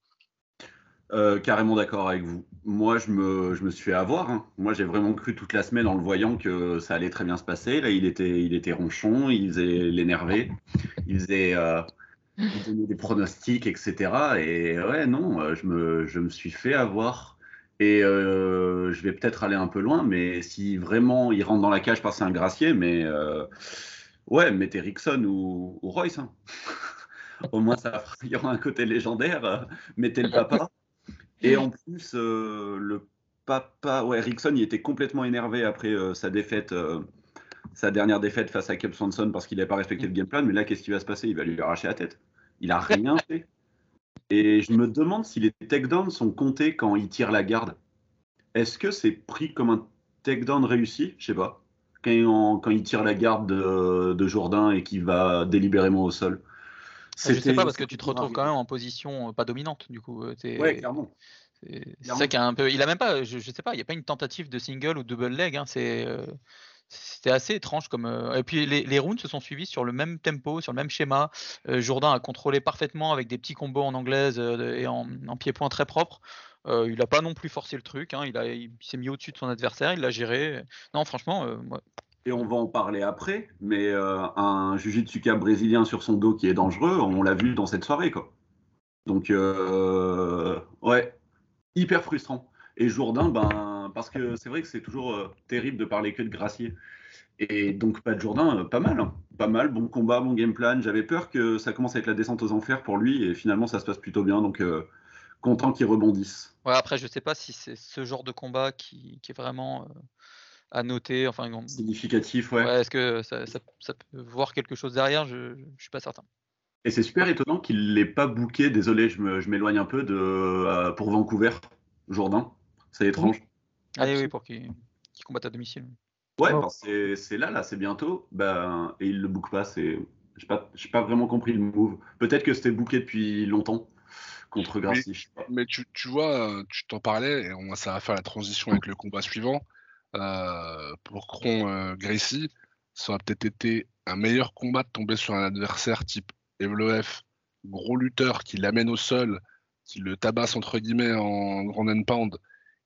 S2: Carrément d'accord avec vous. Moi, je me, suis fait avoir. hein. Moi, j'ai vraiment cru toute la semaine en le voyant que ça allait très bien se passer. Là, il était, il était ronchon, il faisait l'énervé, il faisait, des pronostics, etc. Et ouais, non, je me suis fait avoir. Et euh, je vais peut-être aller un peu loin, mais si vraiment il rentre dans la cage c'est un gracier, mais euh, ouais, mettez Rickson ou, Royce. hein. <laughs> Au moins, ça, il y un côté légendaire. euh, mettez le papa. Et en plus, le papa, ouais, Rickson, il était complètement énervé après sa défaite, sa dernière défaite face à Cub Swanson parce qu'il n'avait pas respecté le game plan. Mais là, qu'est-ce qui va se passer? Il va lui arracher la tête. Il a rien fait. Et je me demande si les takedowns sont comptés quand il tire la garde. Est-ce que c'est pris comme un takedown réussi? Je sais pas. Quand il, en- quand il tire la garde de, de Jourdain et qu'il va délibérément au sol.
S3: Je sais pas parce que tu te retrouves quand même en position euh, pas dominante du coup. euh,
S2: Ouais, clairement.
S3: C'est ça qui un peu. Il a même pas, je, je sais pas, il n'y a pas une tentative de single ou double leg. hein, c'est, euh, c'était assez étrange comme. euh, Et puis les, rounds se sont suivis sur le même tempo, sur le même schéma. Euh, Jourdain a contrôlé parfaitement avec des petits combos en anglaise euh, et en, en pied-point très propre. Il a pas non plus forcé le truc. hein, il a, il s'est mis au-dessus de son adversaire. Il l'a géré. Non, franchement,
S2: Et on va en parler après, mais un Jujitsuka brésilien sur son dos qui est dangereux, on l'a vu dans cette soirée, quoi. Donc, ouais, hyper frustrant. Et Jourdain, ben, parce que c'est vrai que c'est toujours euh, terrible de parler que de Gracier. Et donc, pas de Jourdain, euh, pas mal. hein. Pas mal, bon combat, bon game plan. J'avais peur que ça commence être la descente aux enfers pour lui, et finalement, ça se passe plutôt bien. Donc, euh, content qu'il rebondisse.
S3: ouais, après, je sais pas si c'est ce genre de combat qui, qui est vraiment à noter. Enfin,
S2: Significatif, ouais.
S3: ouais, est-ce que ça, ça- ça peut voir quelque chose derrière? Je, je suis pas certain.
S2: Et c'est super étonnant qu'il ne l'ait pas booké, désolé, je m'éloigne un peu, de, euh, pour Vancouver, Jourdain. C'est étrange.
S3: Ah oui, pour qu'il qu'il combatte à domicile.
S2: Ouais,
S1: Oh.
S2: c'est- là, là, c'est bientôt. Ben, et il le book pas, c'est. Je n'ai pas, pas vraiment compris le move. Peut-être que c'était booké depuis longtemps contre Gracie. je sais pas.
S4: Mais tu, tu vois, euh, tu t'en parlais, et on, ça va faire la transition avec le combat suivant. Euh, pour Cron euh, Gracie, ça aurait peut-être été un meilleur combat de tomber sur un adversaire type Evloef, gros lutteur qui l'amène au sol, qui le tabasse entre guillemets en grand and pound,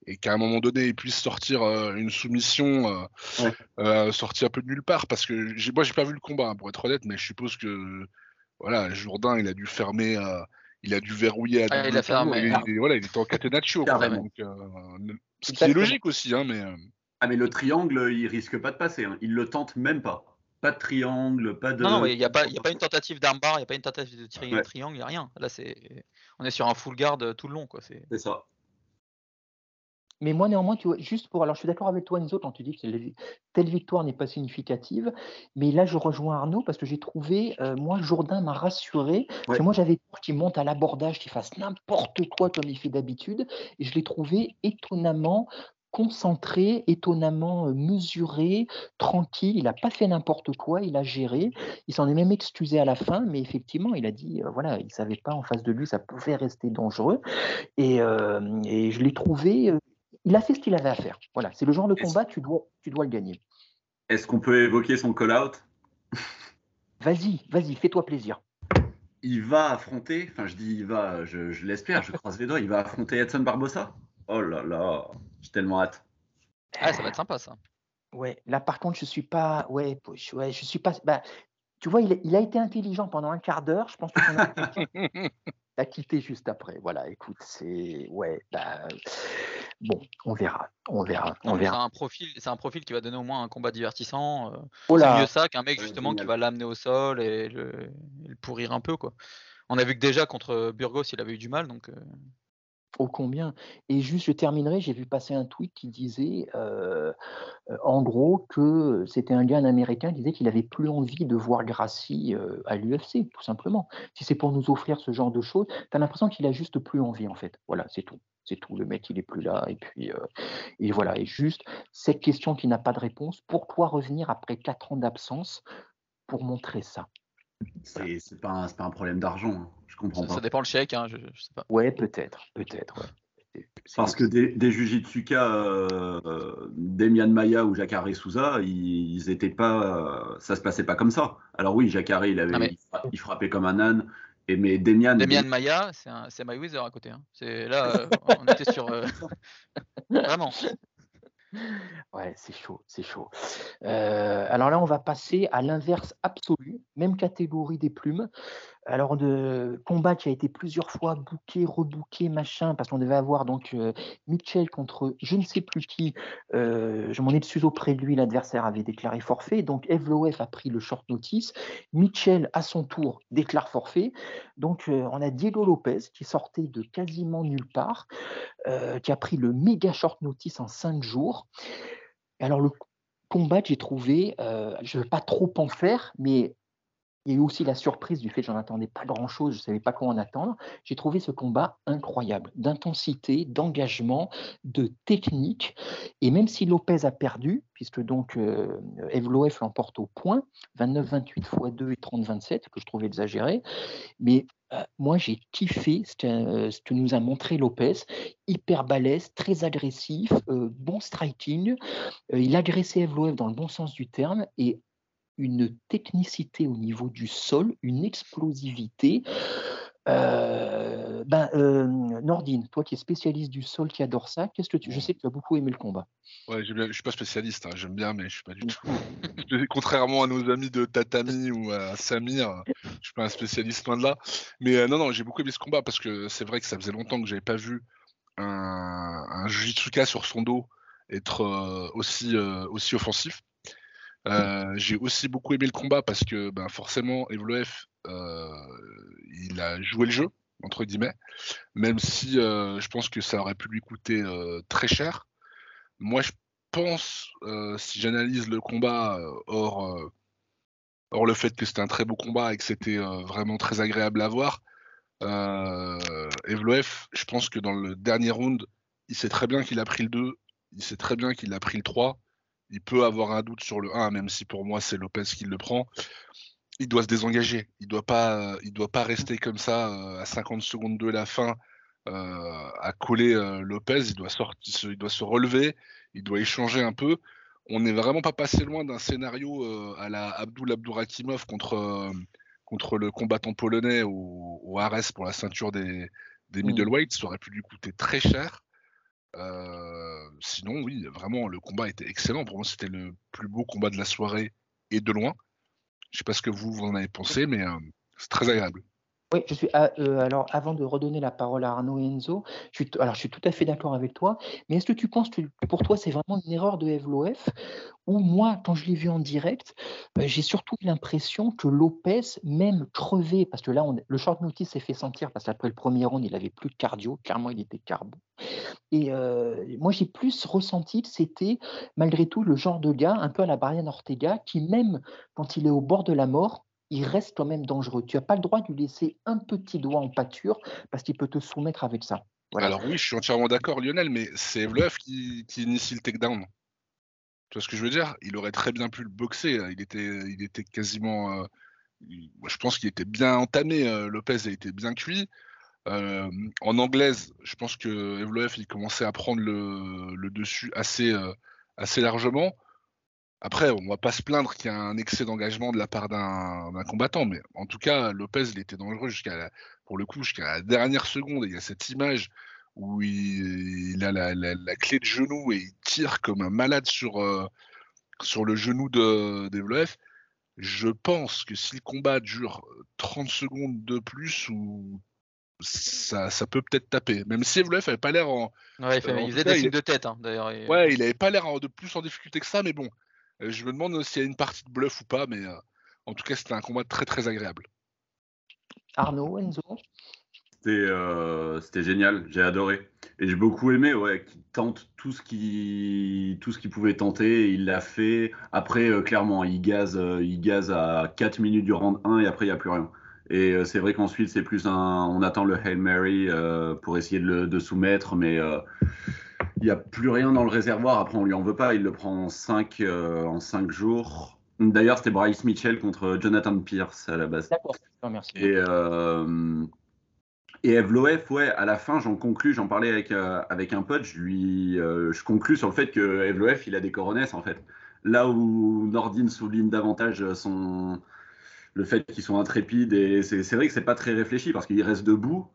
S4: et qu'à un moment donné il puisse sortir euh, une soumission euh,
S2: Ouais.
S4: euh, sortie un peu de nulle part. Parce que j'ai- moi j'ai pas vu le combat, hein, pour être honnête, mais je suppose que voilà, Jourdain il a dû fermer. euh, il a dû verrouiller à
S3: Ah, il a fermé,
S4: et il, voilà, il était en catenaccio. quoi,
S2: Carrément.
S4: donc, euh, ce qui est logique aussi, hein, mais
S2: Ah, mais le triangle, il risque pas de passer. hein. Il le tente même pas. Pas de triangle, pas de.
S3: Non, non, il n'y a, pas- il y a pas une tentative d'armbar, il n'y a pas une tentative de tri-
S2: Ouais.
S3: triangle, il n'y a rien. Là, c'est, on est sur un full guard tout le long. Quoi. C'est...
S2: C'est ça.
S1: Mais moi, néanmoins, tu vois, juste pour. Alors, je suis d'accord avec toi, Enzo, quand tu dis que telle victoire n'est pas significative. Mais là, je rejoins Arnaud parce que j'ai trouvé, euh, moi, Jourdain m'a rassuré. Parce que moi, j'avais peur qu'il monte à l'abordage, qu'il fasse n'importe quoi comme il fait d'habitude. Et je l'ai trouvé étonnamment concentré, étonnamment euh, mesuré, tranquille. Il n'a pas fait n'importe quoi, il a géré. Il s'en est même excusé à la fin, mais effectivement, il a dit, euh, voilà, il ne savait pas en face de lui, ça pouvait rester dangereux. Et, et je l'ai trouvé il a fait ce qu'il avait à faire. Voilà, c'est le genre de combat, tu dois, tu dois le gagner.
S2: Est-ce qu'on peut évoquer son call-out?
S1: Vas-y, vas-y, fais-toi plaisir.
S2: Il va affronter, enfin je dis il va, je, l'espère, je croise les doigts, il va affronter Edson Barbosa. Oh là là, j'ai tellement hâte.
S3: Ah, ça va être sympa ça.
S1: Ouais, là par contre, je suis pas, ouais, ouais je suis pas, bah, tu vois, il, il, a été intelligent pendant un quart d'heure. Je pense que a <laughs> quitté juste après. Voilà, écoute, c'est ouais, bah, bon, on verra, on verra, on verra.
S3: C'est un profil, c'est un profil qui va donner au moins un combat divertissant. Euh, oh c'est mieux ça qu'un mec justement qui va l'amener au sol et le, pourrir un peu quoi. On a vu que déjà contre Burgos, il avait eu du mal, donc.
S1: Ô combien? Et juste, je terminerai, j'ai vu passer un tweet qui disait, euh, euh, en gros, que c'était un gars américain qui disait qu'il avait plus envie de voir Gracie euh, à l'UFC, tout simplement. Si c'est pour nous offrir ce genre de choses, tu as l'impression qu'il a juste plus envie, en fait. Voilà, c'est tout. C'est tout. Le mec, il est plus là. Et puis, et voilà. Et juste, cette question qui n'a pas de réponse, pourquoi revenir après quatre ans d'absence pour montrer ça?
S2: C'est pas, pas, un problème d'argent. Hein. Je comprends
S3: ça,
S2: pas.
S3: Ça dépend le chèque, hein, je, sais pas.
S1: Ouais, peut-être, peut-être.
S2: Parce que des, des Jujitsuka, euh, Demian Maya ou Jacare Souza, ils, étaient pas, ça se passait pas comme ça. Alors oui, Jacare, il avait, il, frappait comme un âne. Et mais Demian.
S3: Demian Maya, c'est My à côté. Hein. C'est là, euh, on était sur. Euh, <laughs> vraiment.
S1: Ouais, c'est chaud, c'est chaud. Euh, alors là, on va passer à l'inverse absolu, même catégorie des plumes. Alors, de combat qui a été plusieurs fois booké, rebooké, machin, parce qu'on devait avoir donc euh, Mitchell contre je ne sais plus qui. Euh, je m'en ai dessus auprès de lui, l'adversaire avait déclaré forfait. Donc, Evloef a pris le short notice. Mitchell, à son tour, déclare forfait. Donc, on a Diego Lopez qui sortait de quasiment nulle part, qui a pris le méga short notice en cinq jours. Alors, le combat, j'ai trouvé, je ne veux pas trop en faire, mais il y a aussi la surprise du fait que j'en attendais pas grand-chose, je ne savais pas quoi en attendre. J'ai trouvé ce combat incroyable, d'intensité, d'engagement, de technique. Et même si Lopez a perdu, puisque donc euh, Evloef l'emporte au point, 29-28 x 2 et 30-27, que je trouvais exagéré, mais euh, moi j'ai kiffé euh, ce que, nous a montré Lopez, hyper balèze, très agressif, bon striking. il agressait Evloef dans le bon sens du terme et une technicité au niveau du sol, une explosivité. Euh, ben, euh, Nordine, toi qui es spécialiste du sol, qui adore ça, qu'est-ce que tu... je sais que tu as beaucoup aimé le combat.
S4: Ouais, je ne suis pas spécialiste, hein, j'aime bien, mais je suis pas du tout. <laughs> Contrairement à nos amis de Tatami ou à Samir, je suis pas un spécialiste loin de là. Mais euh, non, non, j'ai beaucoup aimé ce combat parce que c'est vrai que ça faisait longtemps que j'avais pas vu un, un Jujitsuka sur son dos être aussi, aussi offensif. Euh, j'ai aussi beaucoup aimé le combat parce que ben, forcément, Evloef, euh, il a joué le jeu, entre guillemets, même si euh, je pense que ça aurait pu lui coûter très cher. Moi, je pense, si j'analyse le combat hors, hors le fait que c'était un très beau combat et que c'était vraiment très agréable à voir, Evloef, je pense que dans le dernier round, il sait très bien qu'il a pris le 2, il sait très bien qu'il a pris le 3 il peut avoir un doute sur le 1, même si pour moi c'est Lopez qui le prend. Il doit se désengager. Il doit pas, il doit pas rester comme ça euh, à 50 secondes de la fin euh, à coller euh, Lopez. Il doit sortir, il doit se relever. Il doit échanger un peu. On n'est vraiment pas passé loin d'un scénario à la Abdul Abdourakimov contre contre le combattant polonais au, au Ares pour la ceinture des, des mmh. middleweights. Ça aurait pu lui coûter très cher. Euh, sinon, oui, vraiment, le combat était excellent. Pour moi, c'était le plus beau combat de la soirée et de loin. Je sais pas ce que vous, vous en avez pensé, mais euh, c'est très agréable.
S1: Oui, je suis. ah, euh, alors, avant de redonner la parole à Arnaud et Enzo, je suis, alors, je suis tout à fait d'accord avec toi, mais est-ce que tu penses que pour toi, c'est vraiment une erreur de Evloef Ou moi, quand je l'ai vu en direct, euh, j'ai surtout l'impression que Lopez, même crevé, parce que là, le short notice s'est fait sentir, parce qu'après le premier round, il avait plus de cardio, clairement, il était carbo. Et euh, moi, j'ai plus ressenti que c'était, malgré tout, le genre de gars, un peu à la Brian Ortega, qui, même quand il est au bord de la mort, il reste quand même dangereux. Tu n'as pas le droit de lui laisser un petit doigt en pâture parce qu'il peut te soumettre avec ça.
S4: Alors oui, je suis entièrement d'accord, Lionel, mais c'est Evloev qui, initie le takedown. Tu vois ce que je veux dire? Il aurait très bien pu le boxer. Il était, il était quasiment. euh, je pense qu'il était bien entamé. euh, Lopez a été bien cuit. Euh, en anglaise, je pense que il commençait à prendre le, le dessus assez, assez largement. Après, on va pas se plaindre qu'il y a un excès d'engagement de la part d'un combattant, mais en tout cas, Lopez, il était dangereux jusqu'à la- pour le coup jusqu'à la dernière seconde. Et il y a cette image où il, il a la, la- la clé de genou et il tire comme un malade sur, euh, sur le genou de d'Evloev. Je pense que si le combat dure 30 secondes de plus, ou ça, ça peut peut-être taper. Même si Evloev n'avait pas l'air en,
S3: Ouais, il,
S4: Euh,
S3: faisait des
S4: il
S3: signes de tête, hein, d'ailleurs. et-
S4: Ouais, il avait pas l'air de plus en difficulté que ça, mais bon, euh, je me demande s'il y a une partie de bluff ou pas, mais euh, en tout cas, c'était un combat très très agréable.
S1: Arnaud, Enzo?
S2: C'était euh, c'était génial, j'ai adoré. Et j'ai beaucoup aimé ouais, qu'il tente tout ce qu'il tout ce qu'il pouvait tenter. Il l'a fait. Après, euh, clairement, il gaze, euh, il gaze à 4 minutes du round 1 et après, il n'y a plus rien. Et euh, c'est vrai qu'ensuite, c'est plus un. On attend le Hail Mary euh, pour essayer de le de soumettre, mais euh, il n'y a plus rien dans le réservoir. Après, on lui en veut pas. Il le prend en 5 en cinq jours. D'ailleurs, c'était Bryce Mitchell contre Jonathan Pierce à la base.
S1: D'accord, non, merci.
S2: Et, euh, et Evloef, ouais, à la fin, j'en conclus, j'en parlais avec, euh, avec un pote, je lui, euh, je conclus sur le fait que Evloef, il a des coronesses, en fait. Là où Nordine souligne davantage son, le fait qu'ils sont intrépides, et c'est vrai que c'est pas très réfléchi, parce qu'il reste debout.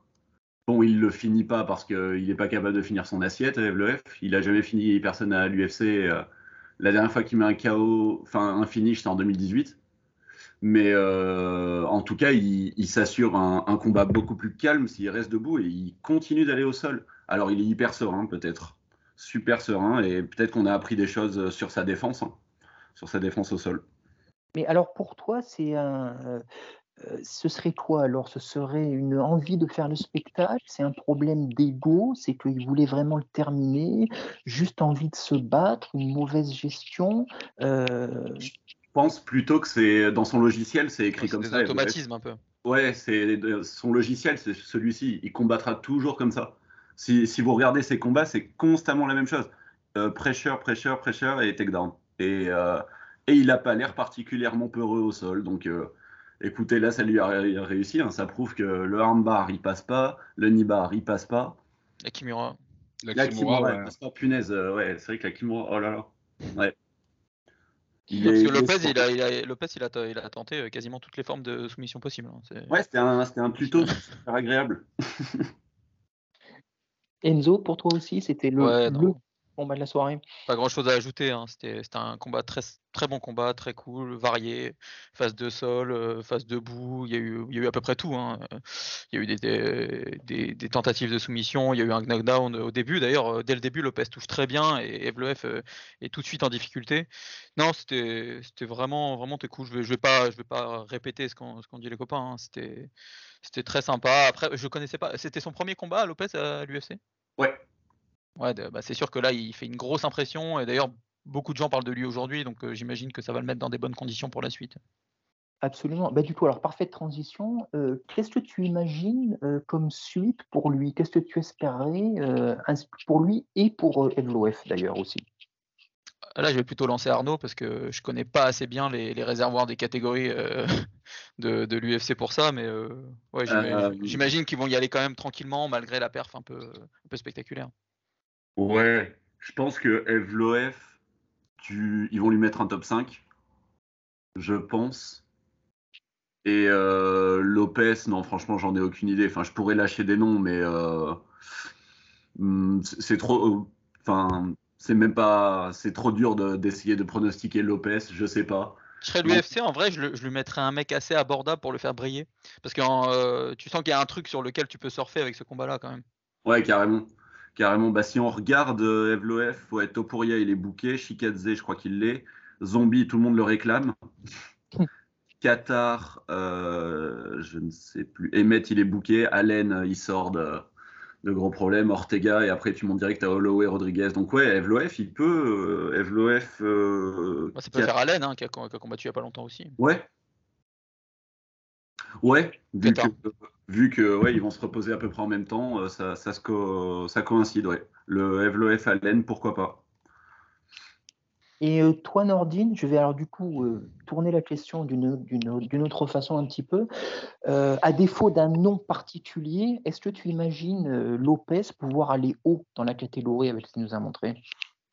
S2: Bon, il le finit pas parce qu'il n'est pas capable de finir son assiette, Evloef. Il a jamais fini personne à l'UFC. euh, la dernière fois qu'il met un KO, enfin un finish, c'est en 2018. Mais euh, en tout cas, il, s'assure un, combat beaucoup plus calme s'il reste debout et il continue d'aller au sol. Alors il est hyper serein peut-être, super serein et peut-être qu'on a appris des choses sur sa défense, hein, sur sa défense au sol.
S1: Mais alors pour toi, c'est un, euh, euh, ce serait quoi alors? Ce serait une envie de faire le spectacle? C'est un problème d'ego? C'est qu'il voulait vraiment le terminer? Juste envie de se battre? Une mauvaise gestion? Euh,
S2: Je pense plutôt que c'est dans son logiciel, c'est écrit comme
S3: des
S2: ça.
S3: automatismes un peu.
S2: Ouais, c'est son logiciel, c'est celui-ci. Il combattra toujours comme ça. Si, si vous regardez ses combats, c'est constamment la même chose. Euh, pressure, pressure, pressure et takedown. Et, euh, et il n'a pas l'air particulièrement peureux au sol. Donc, euh, écoutez, là, ça lui a ré- réussi. hein. Ça prouve que le armbar, il passe pas. Le knee bar, il passe pas.
S3: Et Kimura.
S4: La
S2: La
S4: Kimura,
S2: Kimura,
S4: ouais.
S2: il passe pas. Punaise, euh, ouais, c'est vrai que la Kimura, oh là là. Ouais. Il
S3: Parce
S2: est-
S3: que Lopez, il a, il a- Lopez, il a, il a tenté euh, quasiment toutes les formes de soumission possibles. hein.
S2: Ouais, c'était un, c'était un tuto super agréable. <laughs>
S1: Enzo, pour toi aussi, c'était le,
S3: Ouais,
S1: le. Combat de la soirée
S3: Pas grand chose à ajouter. hein. C'était un combat très, très bon combat, très cool, varié. Phase de sol, euh, phase debout. Il y, a eu, il y a eu à peu près tout. hein. Euh, Il y a eu des, des, des- des tentatives de soumission. Il y a eu un knockdown au début. D'ailleurs, euh, dès le début, Lopez touche très bien et Evloef euh, est tout de suite en difficulté. Non, c'était c'était vraiment, vraiment très cool. Je vais, je vais, pas, je vais pas répéter ce qu'ont ce qu'ont dit les copains. hein. C'était c'était très sympa. Après, je connaissais pas. C'était son premier combat, Lopez, à l'UFC
S2: Ouais.
S3: Ouais, de- bah, c'est sûr que là, il fait une grosse impression. Et d'ailleurs, beaucoup de gens parlent de lui aujourd'hui. Donc, euh, j'imagine que ça va le mettre dans des bonnes conditions pour la suite.
S1: Absolument. Bah, du coup, alors, parfaite transition. Euh, Qu'est-ce que tu imagines euh, comme suite pour lui? Qu'est-ce que tu espérais euh, pour lui et pour euh, Evloef d'ailleurs aussi?
S3: Là, je vais plutôt lancer Arnaud parce que je connais pas assez bien les, les réservoirs des catégories euh, <laughs> de, de l'UFC pour ça. Mais euh, ouais, j'ima-
S2: Euh,
S3: j'imagine qu'ils vont y aller quand même tranquillement malgré la perf un peu, un peu spectaculaire.
S2: Ouais, je pense que Evloef, tu... ils vont lui mettre un top 5, je pense. Et euh, Lopez, non, franchement, j'en ai aucune idée. Enfin, je pourrais lâcher des noms, mais euh, hum, c'est trop. Enfin, c'est même pas. C'est trop dur de- d'essayer de pronostiquer Lopez, je sais pas.
S3: Je serais l'UFC, en vrai, je, le- je lui mettrais un mec assez abordable pour le faire briller. Parce que euh, tu sens qu'il y a un truc sur lequel tu peux surfer avec ce combat-là quand même.
S2: Ouais, carrément. Carrément. Bah, si on regarde euh, Evloef, ouais, Topuria, il est booké. Shikadze, je crois qu'il l'est. Zombie, tout le monde le réclame. <laughs> Qatar, euh, je ne sais plus. Emmett, il est booké. Allen, euh, il sort de, de gros problèmes. Ortega, et après, tu montes direct à Holloway, Rodriguez. Donc, ouais, Evloef, il peut. euh, Evloef. euh,
S3: Bah, ça peut
S2: qui a-
S3: faire Allen, hein, qui, a, qui a combattu il y a pas longtemps aussi.
S2: Ouais. Ouais, vu que,
S3: Qatar.
S2: vu que ouais, ils vont se reposer à peu près en même temps, euh, ça, ça, se co- ça coïncide, ouais. Le Evloef Allen, pourquoi pas.
S1: Et euh, toi, Nordine, je vais alors du coup euh, tourner la question d'une d'une- d'une autre façon un petit peu. Euh, à défaut d'un nom particulier, est-ce que tu imagines euh, Lopez pouvoir aller haut dans la catégorie avec ce qu'il nous a montré?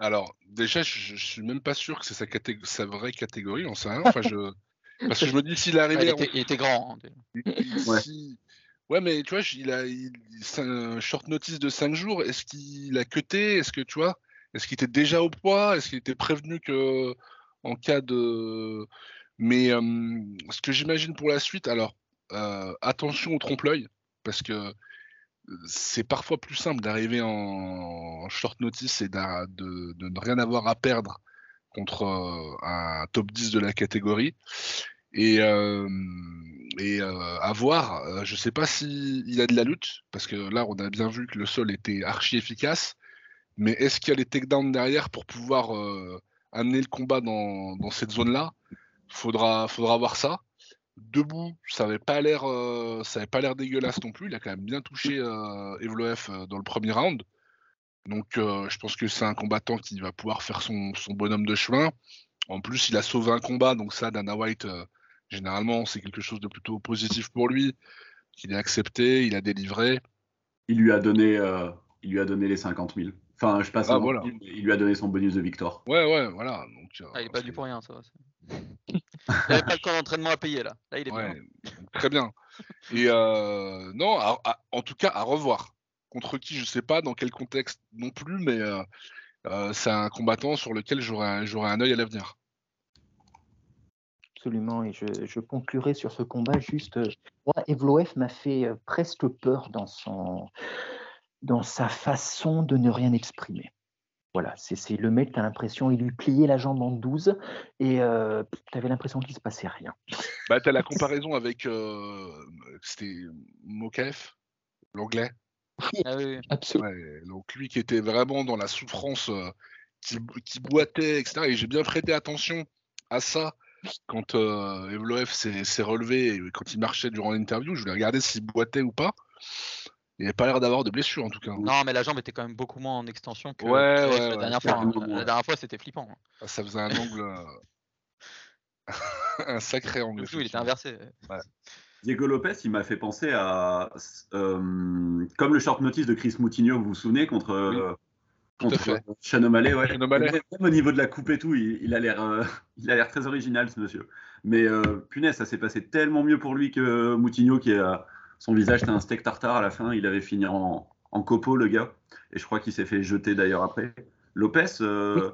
S4: Alors, déjà, je, je suis même pas sûr que c'est sa, sa vraie catégorie, on sait rien. Enfin, je... Parce que je me dis, s'il est
S3: Ouais,
S4: arrivé
S3: il,
S4: en-
S3: était, il était grand. hein.
S2: Ouais.
S4: si- Ouais, mais tu vois, il a il- un short notice de 5 jours. Est-ce qu'il a cuté? Est-ce que tu vois Est-ce qu'il était déjà au poids? Est-ce qu'il était prévenu que en cas de. Mais euh, ce que j'imagine pour la suite, alors euh, attention au trompe-l'œil, parce que c'est parfois plus simple d'arriver en, en short notice et de ne rien avoir à perdre contre euh, un top 10 de la catégorie. Et, euh, euh, à voir, je sais pas s'il a de la lutte, parce que là, on a bien vu que le sol était archi efficace, mais est-ce qu'il y a les takedowns derrière pour pouvoir amener le combat dans, cette zone-là? Faudra, faudra voir ça. Debout, ça avait pas l'air, dégueulasse non plus. Il a quand même bien touché euh, dans le premier round. Donc, euh, je pense que c'est un combattant qui va pouvoir faire son, son bonhomme de chemin. En plus, il a sauvé un combat, donc ça, Dana White, euh, généralement, c'est quelque chose de plutôt positif pour lui. Il a accepté, il a délivré.
S2: Il lui a donné, euh, il lui a donné les 50 000. Enfin, je passe
S4: Ah,
S2: 50
S4: voilà.
S2: 000, mais il lui a donné son bonus de victoire.
S4: Ouais, ouais, voilà. Donc, euh,
S3: Ah, il est pas dû pour rien, ça. va, <laughs> il avait pas le camp d'entraînement à payer là. Là, il est bien.
S4: Ouais, très bien. Et euh, non, à- à- en tout cas, à revoir. Contre qui, je sais pas, dans quel contexte non plus, mais euh, euh, c'est un combattant sur lequel j'aurai un, œil à l'avenir.
S1: Absolument, et je, je conclurai sur ce combat juste. euh, Moi, Evloef m'a fait euh, presque peur dans, son, dans sa façon de ne rien exprimer. Voilà, c'est le mec, tu as l'impression, il lui pliait la jambe en 12 et tu avais l'impression qu'il se passait rien.
S4: Bah, t'as la <laughs> comparaison avec euh, c'était Mokaev, l'anglais.
S3: Ah oui, oui.
S1: Absolument.
S4: Ouais, donc lui qui était vraiment dans la souffrance, euh, qui, qui boitait, etc. Et j'ai bien prêté attention à ça quand euh, Evloev s'est relevé et quand il marchait durant l'interview. Je voulais regarder s'il boitait ou pas. Il n'avait pas l'air d'avoir de blessure en tout cas.
S3: Non, mais la jambe était quand même beaucoup moins en extension que
S4: Ouais, ouais,
S3: la
S4: ouais,
S3: dernière fois. hein. La
S2: ouais.
S3: dernière fois, c'était flippant. hein.
S4: Ah, Ça faisait un angle. euh, <laughs> <laughs> un sacré angle.
S3: Le joue, il était inversé.
S2: Diego Lopez, il m'a fait penser à. euh, comme le short notice de Chris Moutinho, vous vous souvenez, contre. euh,
S4: tout à
S2: contre ouais. Même au niveau de la coupe et tout, il, il a l'air, euh, <laughs> il a l'air très original ce monsieur. Mais euh, punaise, ça s'est passé tellement mieux pour lui que Moutinho, qui a son visage, c'était un steak tartare à la fin. Il avait fini en, en copeaux, le gars. Et je crois qu'il s'est fait jeter d'ailleurs après. Lopez, euh,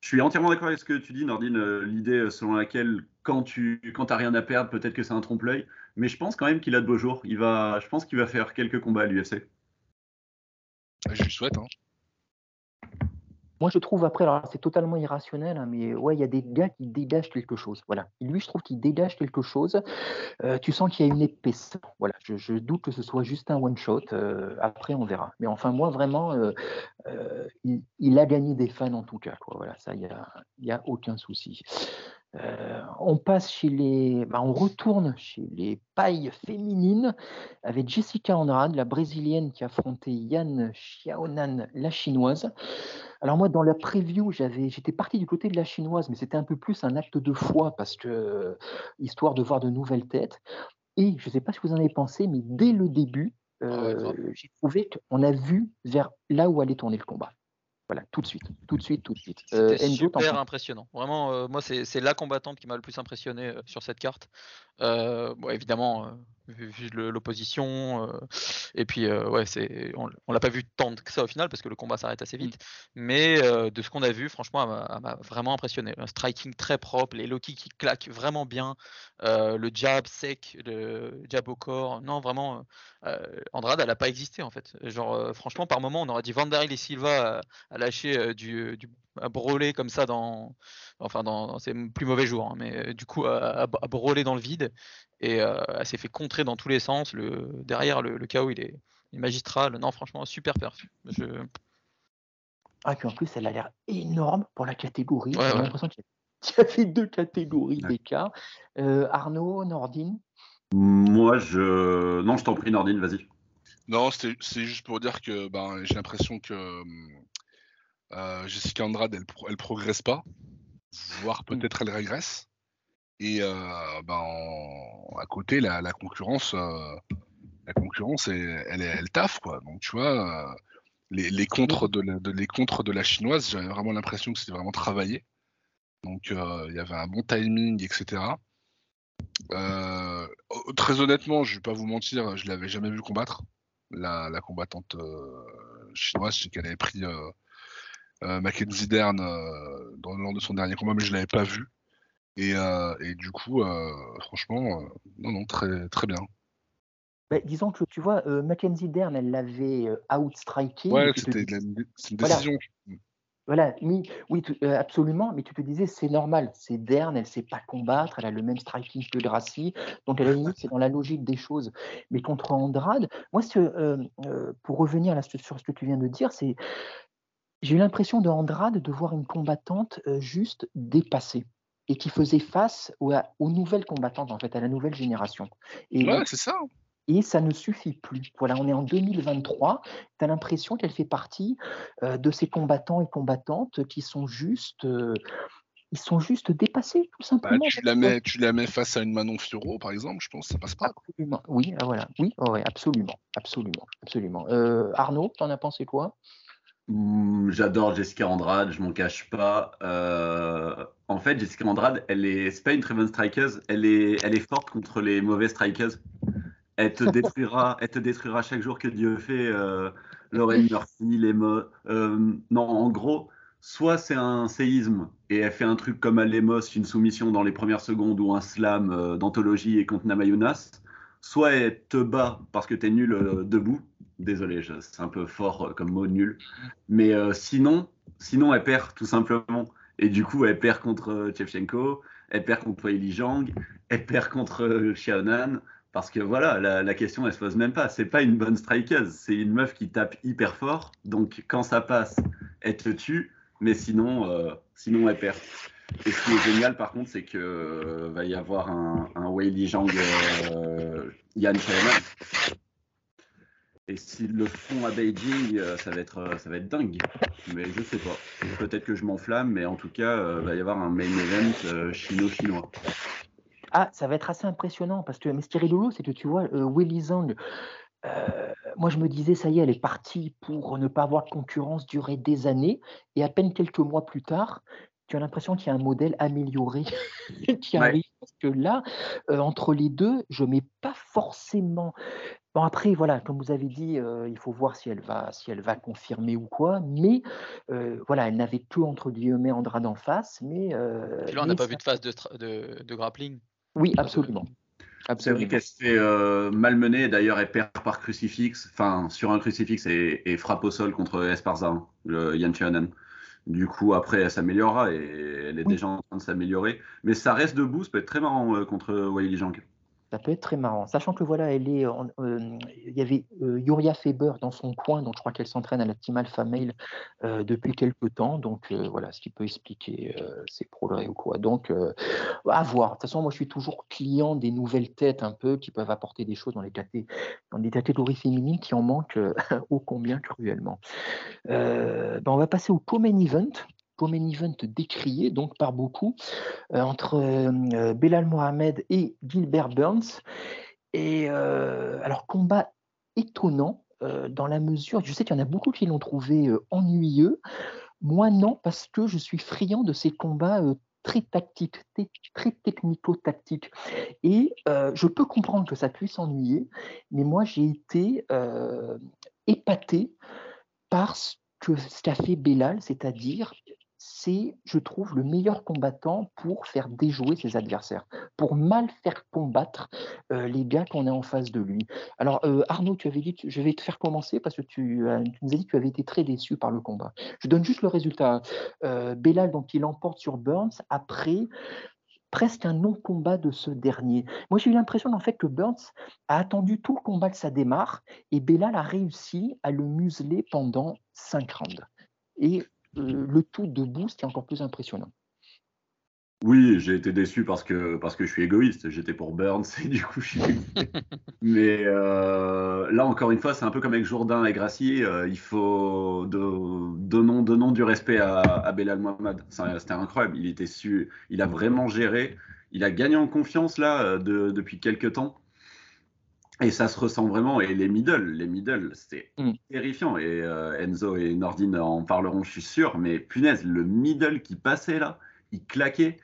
S2: je suis entièrement d'accord avec ce que tu dis, Nordine. euh, L'idée selon laquelle quand tu quand rien à perdre, peut-être que c'est un trompe-l'œil. Mais je pense quand même qu'il a de beaux jours. Il va, je pense qu'il va faire quelques combats à l'UFC.
S4: Je lui souhaite. hein.
S1: Moi, je trouve après, alors c'est totalement irrationnel, hein, mais ouais, il y a des gars qui dégagent quelque chose. Voilà. Lui, je trouve qu'il dégage quelque chose. Euh, tu sens qu'il y a une épaisseur. Voilà. Je, doute que ce soit juste un one shot. euh, après, on verra. Mais enfin, moi, vraiment, euh, il, a gagné des fans en tout cas. Voilà, ça, il y a, aucun souci. On passe chez les, bah, on retourne chez les pailles féminines avec Jessica Andrade, la brésilienne qui affrontait Yann Xiaonan, la chinoise. Alors moi, dans la preview, j'avais, j'étais parti du côté de la chinoise, mais c'était un peu plus un acte de foi parce que histoire de voir de nouvelles têtes. Et je ne sais pas ce que vous en avez pensé, mais dès le début,
S3: Ah
S1: euh,
S3: grave.
S1: j'ai trouvé qu'on a vu vers là où allait tourner le combat. Voilà, tout de suite, tout de suite, tout de suite. Euh,
S3: C'était super impressionnant. Vraiment, euh, moi, c'est la combattante qui m'a le plus impressionné euh, sur cette carte. Euh, bon, évidemment, euh, vu, vu l'opposition. euh, et puis, euh, ouais, c'est, on, on l'a pas vu tant que ça au final parce que le combat s'arrête assez vite. Mais euh, de ce qu'on a vu, franchement, elle m'a- vraiment impressionné. Un striking très propre, les low kicks qui claquent vraiment bien, le jab sec, le jab au corps. Non, vraiment, Andrade, elle a pas existé en fait. Genre, franchement, par moment, on aurait dit Vanderlei et Silva à, à lâcher euh, du, du à brûler comme ça dans, enfin dans, dans ses plus mauvais jours, hein, mais euh, du coup à, à, à brûler dans le vide et euh, elle s'est fait contrer dans tous les sens. Le, derrière le, le KO il est, il est magistral. Non franchement super perf. Je...
S1: Ah, puis en plus, elle a l'air énorme pour la catégorie.
S3: Ouais,
S1: J'ai
S3: ouais.
S1: l'impression qu'il y <laughs> avait deux catégories d'écart. Euh, Arnaud, Nordine?
S2: Moi, je. Non, je t'en prie, Nordine, vas-y.
S4: Non, c'est juste pour dire que ben, j'ai l'impression que euh, Jessica Andrade, elle, elle progresse pas, voire peut-être elle régresse. Et euh, ben, en- à côté, la, concurrence, euh, la concurrence, elle, elle, elle taffe quoi. Donc tu vois, euh, les, les contres de la, les contres de la chinoise, j'avais vraiment l'impression que c'était vraiment travaillé. Donc euh, il y avait un bon timing, etc. Euh, très honnêtement, je vais pas vous mentir, je l'avais jamais vu combattre. La, combattante euh, chinoise, sais qu'elle avait pris euh, euh, Mackenzie Dern euh, dans, lors de son dernier combat, mais je l'avais pas vu. Et, euh, et du coup, euh, franchement, euh, non, non, très, très bien.
S1: Bah, disons que tu vois, Mackenzie Dern, elle l'avait outstriké.
S4: Ouais, c'était
S1: dis-
S4: une décision.
S1: Voilà, oui, oui tu- euh, absolument, mais tu te disais, c'est normal, c'est Dern, elle ne sait pas combattre, elle a le même striking que Gracie, donc à la limite, c'est dans la logique des choses. Mais contre Andrade, moi, ce- euh, euh, pour revenir là, sur ce que tu viens de dire, c'est j'ai eu l'impression de Andrade de voir une combattante juste dépassée et qui faisait face aux, aux nouvelles combattantes, en fait, à la nouvelle génération. Et,
S4: Ouais, c'est ça.
S1: et ça ne suffit plus. Voilà, on est en 2023. Tu as l'impression qu'elle fait partie euh, de ces combattants et combattantes qui sont juste, euh, ils sont juste dépassés, tout
S4: Bah,
S1: simplement.
S4: tu, la mets, tu la mets face à une Manon Fiorot, par exemple, je pense que ça passe pas.
S1: Absolument. Oui, ah, voilà. Oui, oh, ouais, absolument, absolument, absolument. Euh, Arnaud, t'en as pensé quoi?
S2: J'adore Jessica Andrade, je m'en cache pas. Euh, en fait, Jessica Andrade, elle est, c'est pas une très bonne strikeuse, elle est, elle est forte contre les mauvaises strikeuses. Elle te détruira, <laughs> elle te détruira chaque jour que Dieu fait. Euh, Lauren Murphy, les mo- euh, non, en gros, soit c'est un séisme et elle fait un truc comme Alemos, une soumission dans les premières secondes ou un slam euh, d'anthologie et contre Namayunas, soit elle te bat parce que t'es nul debout. Désolé, c'est un peu fort euh, comme mot nul. Mais euh, sinon, sinon, elle perd tout simplement. Et du coup, elle perd contre euh, Shevchenko, elle perd contre Weili Zhang, elle perd contre euh, Xiaonan. Parce que voilà, la, question, elle se pose même pas. C'est pas une bonne strikeuse, c'est une meuf qui tape hyper fort. Donc quand ça passe, elle te tue, mais sinon, euh, sinon elle perd. Et ce qui est génial, par contre, c'est que euh, va y avoir un, un Weili Zhang euh, Yan Xiaonan. Et s'ils le font à Beijing, euh, ça va être, euh, ça va être dingue. Mais je sais pas. Peut-être que je m'enflamme, mais en tout cas, euh, va y avoir un main event chino-chinois.
S1: Ah, ça va être assez impressionnant parce que, mais ce qui est rigolo, c'est que tu vois, euh, Weili Zhang, euh, moi je me disais, ça y est, elle est partie pour ne pas avoir de concurrence durer des années, et à peine quelques mois plus tard, tu as l'impression qu'il y a un modèle amélioré <laughs> qui
S2: Ouais.
S1: arrive. Parce que là, euh, entre les deux, je mets pas forcément. Bon, après, voilà, comme vous avez dit, euh, il faut voir si elle va, si elle va confirmer ou quoi, mais euh, voilà, elle n'avait que entre guillemets Andrade en face, mais. euh,
S3: Puis là on n'a pas
S1: ça-
S3: vu de phase de, de, de grappling.
S1: Oui, absolument.
S2: C'est vrai qu'elle se fait euh, malmener. D'ailleurs, elle perd par crucifix, enfin sur un crucifix et, et frappe au sol contre Esparza, hein, le Yan Xiaonan. Du coup, après, elle s'améliorera et elle est
S1: Oui.
S2: déjà en train de s'améliorer. Mais ça reste debout, ça peut être très marrant euh, contre Weili Zhang.
S1: Ça peut être très marrant. Sachant que voilà, elle est, en- euh, il y avait euh, Yuria Faber dans son coin, donc je crois qu'elle s'entraîne à la Team Alpha euh, depuis quelques temps. Donc euh, voilà, ce qui peut expliquer euh, ses progrès ou quoi. Donc euh, à voir. De toute façon, moi je suis toujours client des nouvelles têtes un peu qui peuvent apporter des choses dans les dans catégories féminines qui en manquent euh, <laughs> ô combien cruellement. Euh, ben, on va passer au co-main event. Co-main event décrié donc par beaucoup euh, entre euh, Belal Mohamed et Gilbert Burns. Et euh, alors, combat étonnant euh, dans la mesure, je sais qu'il y en a beaucoup qui l'ont trouvé ennuyeux. Moi, non, parce que je suis friand de ces combats très tactique, très technico-tactique. Et je peux comprendre que ça puisse ennuyer, mais moi j'ai été épaté par ce qu'a fait Bellal, c'est-à-dire c'est, je trouve, le meilleur combattant pour faire déjouer ses adversaires, pour mal faire combattre euh, les gars qu'on a en face de lui. Alors, euh, Arnaud, tu avais dit, je vais te faire commencer parce que tu, nous as dit que tu avais été très déçu par le combat. Je donne juste le résultat. Euh, Bellal, donc, il emporte sur Burns après presque un non-combat de ce dernier. Moi, j'ai eu l'impression en fait que Burns a attendu tout le combat que ça démarre et Bellal a réussi à le museler pendant cinq rounds. Et le tout debout, c'était encore plus impressionnant.
S2: Oui, j'ai été déçu parce que, parce que je suis égoïste. J'étais pour Burns <laughs> et du coup, je suis. <laughs> Mais euh, là, encore une fois, c'est un peu comme avec Jourdain et Gracier. Euh, il faut. De, donnons, du respect à, à Belal Mohamed. C'était incroyable. Il, était su, il a vraiment géré. Il a gagné en confiance là euh, de, depuis quelques temps. Et ça se ressent vraiment. Et les middle, les middle, c'était mm. terrifiant. Et euh, Enzo et Nordine en parleront, je suis sûr. Mais punaise, le middle qui passait là, il claquait.